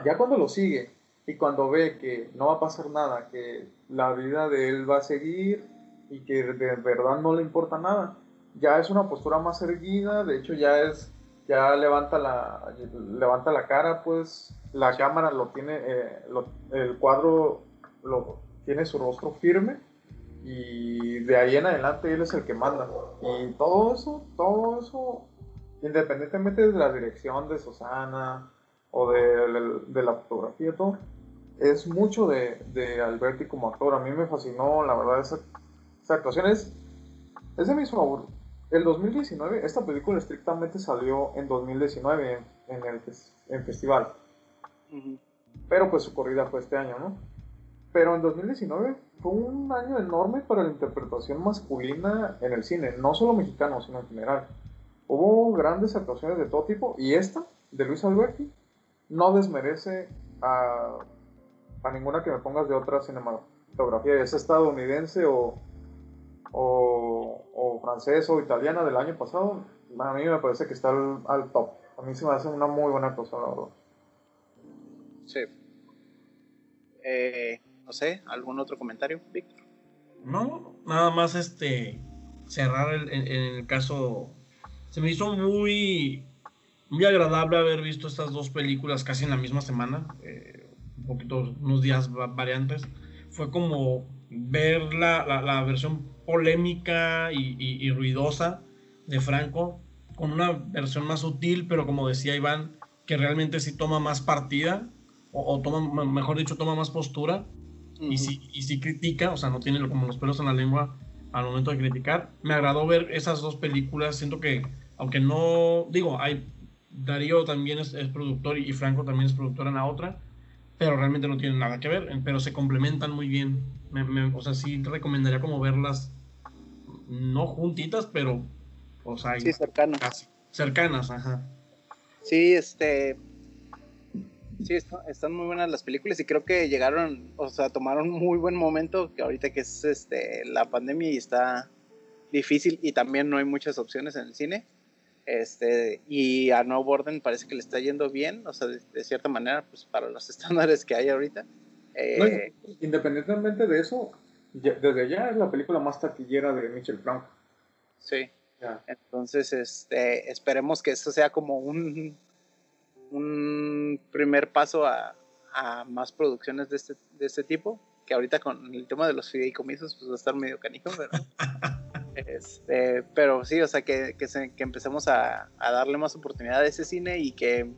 ya cuando lo sigue y cuando ve que no va a pasar nada, que la vida de él va a seguir y que de verdad no le importa nada, ya es una postura más erguida, de hecho ya es, ya levanta la, levanta la cara, pues la cámara lo tiene, eh, el cuadro lo, tiene su rostro firme y de ahí en adelante él es el que manda. Y todo eso, todo eso, independientemente de la dirección de Susana o de, la fotografía, todo, es mucho de, de, Alberti como actor. A mí me fascinó, la verdad, esa, actuación es, es de mis favoritos. El 2019, esta película estrictamente salió en 2019 en, el en festival. Pero pues su corrida fue este año, ¿no? Pero en 2019 fue un año enorme para la interpretación masculina en el cine, no solo mexicano, sino en general. Hubo grandes actuaciones de todo tipo y esta, de Luis Alberti, no desmerece a, ninguna que me pongas de otra cinematografía, ya sea estadounidense o, o, o francés o italiana del año pasado. A mí me parece que está al, al top. A mí se me hace una muy buena actuación, la verdad. Sí. Eh, no sé, ¿algún otro comentario, Víctor? No, nada más este cerrar el, en, el caso. Se me hizo muy, muy agradable haber visto estas dos películas casi en la misma semana, eh, un poquito, unos días variantes. Fue como ver la, la, versión polémica y, y, ruidosa de Franco con una versión más sutil, pero como decía Iván, que realmente sí toma más partida o, toma, mejor dicho, toma más postura y, sí, y sí critica, o sea, no tiene como los pelos en la lengua al momento de criticar. Me agradó ver esas dos películas, siento que, aunque no, digo, hay, Darío también es, productor y Franco también es productor en la otra, pero realmente no tienen nada que ver, pero se complementan muy bien. o sea, sí recomendaría como verlas, no juntitas, pero, o sea, sí, cercanas. Casi, cercanas, ajá. Sí, este, Sí, están muy buenas las películas y creo que llegaron, o sea, tomaron muy buen momento que ahorita que es este la pandemia y está difícil y también no hay muchas opciones en el cine. Este, y a No Borden parece que le está yendo bien, o sea, de, cierta manera, pues para los [laughs] estándares que hay ahorita. Eh, independientemente de eso, desde ya es la película más taquillera de Michel Franco. Sí. Entonces, este, esperemos que esto sea como un un primer paso a, más producciones de este, de este tipo, que ahorita con el tema de los fideicomisos pues va a estar medio canijo, pero, [laughs] este, pero sí, o sea, que, que, empecemos a, darle más oportunidad a ese cine y que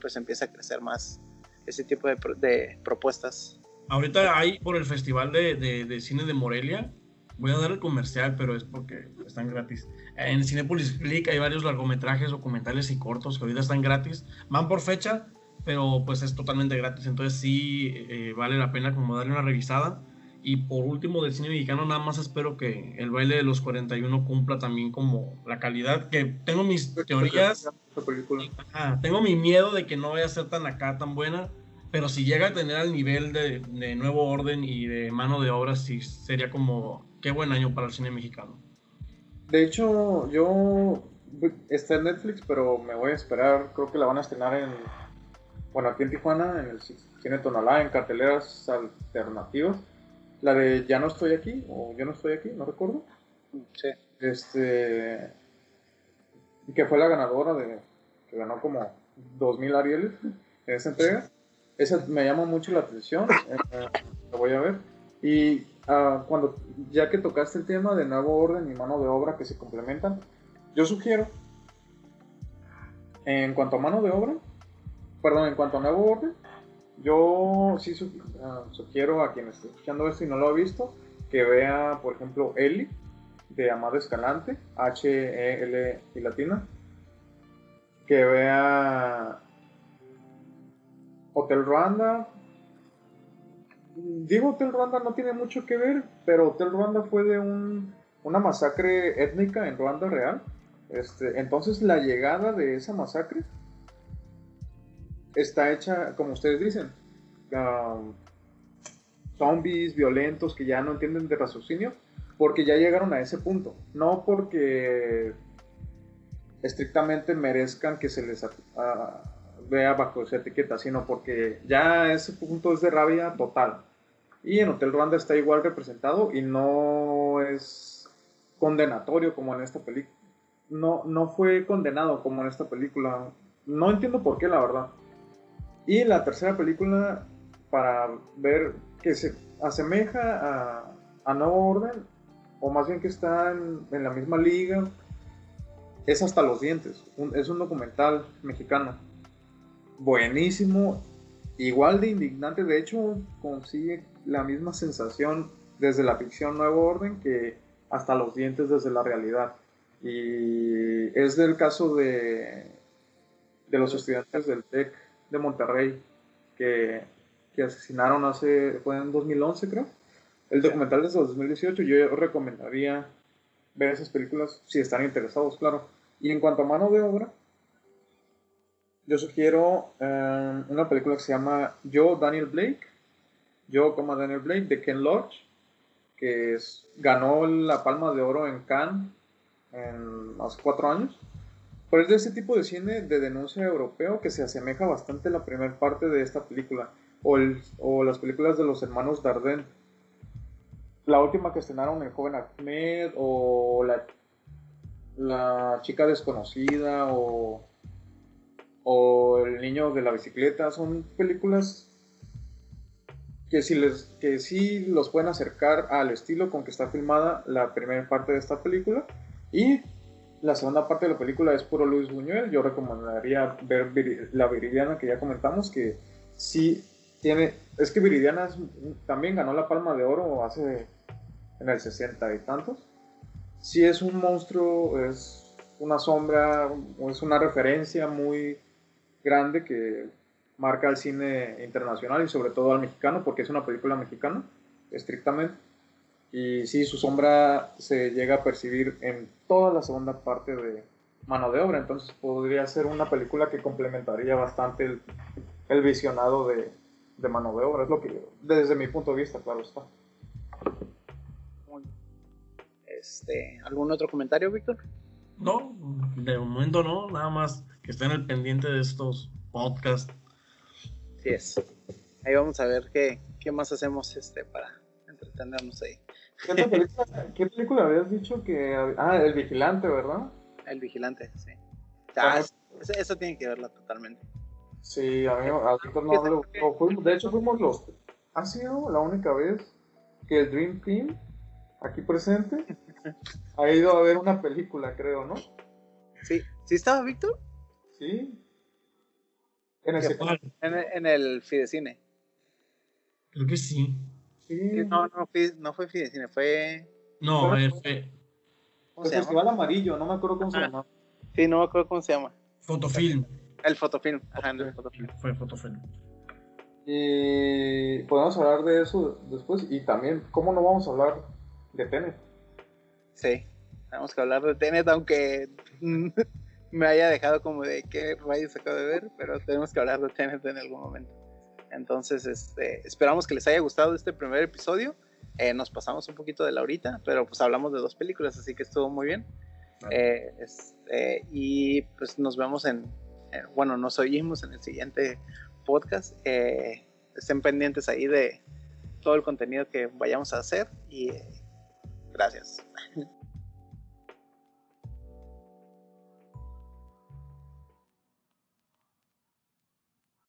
pues empiece a crecer más ese tipo de, de propuestas. Ahorita hay por el Festival de, de, Cine de Morelia, voy a dar el comercial, pero es porque están gratis. En Cinepolis Click hay varios largometrajes, documentales y cortos que ahorita están gratis. Van por fecha, pero pues es totalmente gratis. Entonces sí eh, vale la pena como darle una revisada. Y por último, del cine mexicano, nada más espero que el baile de los 41 cumpla también como la calidad. Que tengo mis teorías. tengo mi miedo de que no vaya a ser tan acá, tan buena. Pero si llega a tener al nivel de, de nuevo orden y de mano de obra, sí sería como qué buen año para el cine mexicano. De hecho, yo está en Netflix, pero me voy a esperar. Creo que la van a estrenar en. Bueno, aquí en Tijuana, en el cine Tonalá, en carteleras alternativas. La de Ya no estoy aquí, o Yo no estoy aquí, no recuerdo. Sí. Este. Que fue la ganadora de. Que ganó como 2000 Arieles en esa entrega. Esa me llama mucho la atención. Eh, la voy a ver. Y Ah, cuando ya que tocaste el tema de nuevo orden y mano de obra que se complementan, yo sugiero, en cuanto a mano de obra, perdón, en cuanto a nuevo orden, yo sí ah, sugiero a quien esté escuchando esto y no lo ha visto, que vea, por ejemplo, Eli, de Amado Escalante, H-E-L y latina, que vea Hotel Rwanda, digo Hotel Rwanda no tiene mucho que ver, pero Hotel Rwanda fue de un, una masacre étnica en Ruanda real. Este, entonces la llegada de esa masacre está hecha, como ustedes dicen, um, zombies violentos que ya no entienden de raciocinio, porque ya llegaron a ese punto. No porque estrictamente merezcan que se les vea bajo esa etiqueta, sino porque ya ese punto es de rabia total. Y en Hotel Rwanda está igual representado y no es condenatorio como en esta película. No, no fue condenado como en esta película. No entiendo por qué, la verdad. Y la tercera película, para ver que se asemeja a, a Nuevo Orden, o más bien que está en, en la misma liga, es Hasta los Dientes. es un documental mexicano. Buenísimo, igual de indignante. De hecho, consigue la misma sensación desde la ficción Nuevo Orden que hasta los dientes desde la realidad. Y es del caso de, de los estudiantes del TEC de Monterrey que, que asesinaron hace, fue en 2011 creo. El documental desde 2018 yo recomendaría ver esas películas si están interesados, claro. Y en cuanto a mano de obra, yo sugiero eh, una película que se llama Yo, Daniel Blake, yo Daniel Blake de Ken Loach, que ganó la Palma de Oro en Cannes en, hace cuatro años. Pero es de ese tipo de cine de denuncia europeo que se asemeja bastante a la primera parte de esta película, o, o las películas de los hermanos Dardenne. La última que estrenaron, El joven Ahmed, o la, la chica desconocida, o, o El niño de la bicicleta, son películas que sí, les, que sí los pueden acercar al estilo con que está filmada la primera parte de esta película. Y la segunda parte de la película es puro Luis Buñuel. Yo recomendaría ver La Viridiana que ya comentamos, que sí tiene, es que Viridiana también ganó la Palma de Oro hace en el 60 y tantos. Sí es un monstruo, es una sombra, es una referencia muy grande que marca al cine internacional y sobre todo al mexicano, porque es una película mexicana, estrictamente. Y sí, su sombra se llega a percibir en toda la segunda parte de Mano de Obra, entonces podría ser una película que complementaría bastante el, el visionado de, de mano de obra, es lo que, desde mi punto de vista, claro está. Este, ¿Algún otro comentario, Víctor? No, de momento no, nada más que estén al pendiente de estos podcasts. Sí es. Ahí vamos a ver qué, qué más hacemos este para entretenernos ahí. ¿Qué película, habías dicho que... Ah, El Vigilante, ¿verdad? El Vigilante, sí. Ah, eso tiene que verla totalmente. Sí, a mí, a no de hecho, fuimos los. Ha sido la única vez que el Dream Team, aquí presente, ha ido a ver una película, creo, ¿no? Sí. ¿Sí estaba Víctor? Sí. En el, en, en el Fidecine. Creo que sí. Sí. No, no, no fue Fidecine, fue. No, fue. fue... El Festival Amarillo, no me acuerdo cómo se ah. llama. Sí, no me acuerdo cómo se llama. Fotofilm. El fotofilm, ajá, el fotofilm. Fue fotofilm. Y podemos hablar de eso después. Y también, ¿cómo no vamos a hablar de Tenet? Sí, tenemos que hablar de Tenet, aunque [laughs] me haya dejado como de qué rayos acabo de ver, pero tenemos que hablar de Tenet en algún momento. Entonces, este, esperamos que les haya gustado este primer episodio. Eh, nos pasamos un poquito de la horita, pero pues hablamos de dos películas, así que estuvo muy bien. Eh, este, y pues nos vemos en, eh, bueno, nos oímos en el siguiente podcast. Eh, estén pendientes ahí de todo el contenido que vayamos a hacer y gracias. [laughs]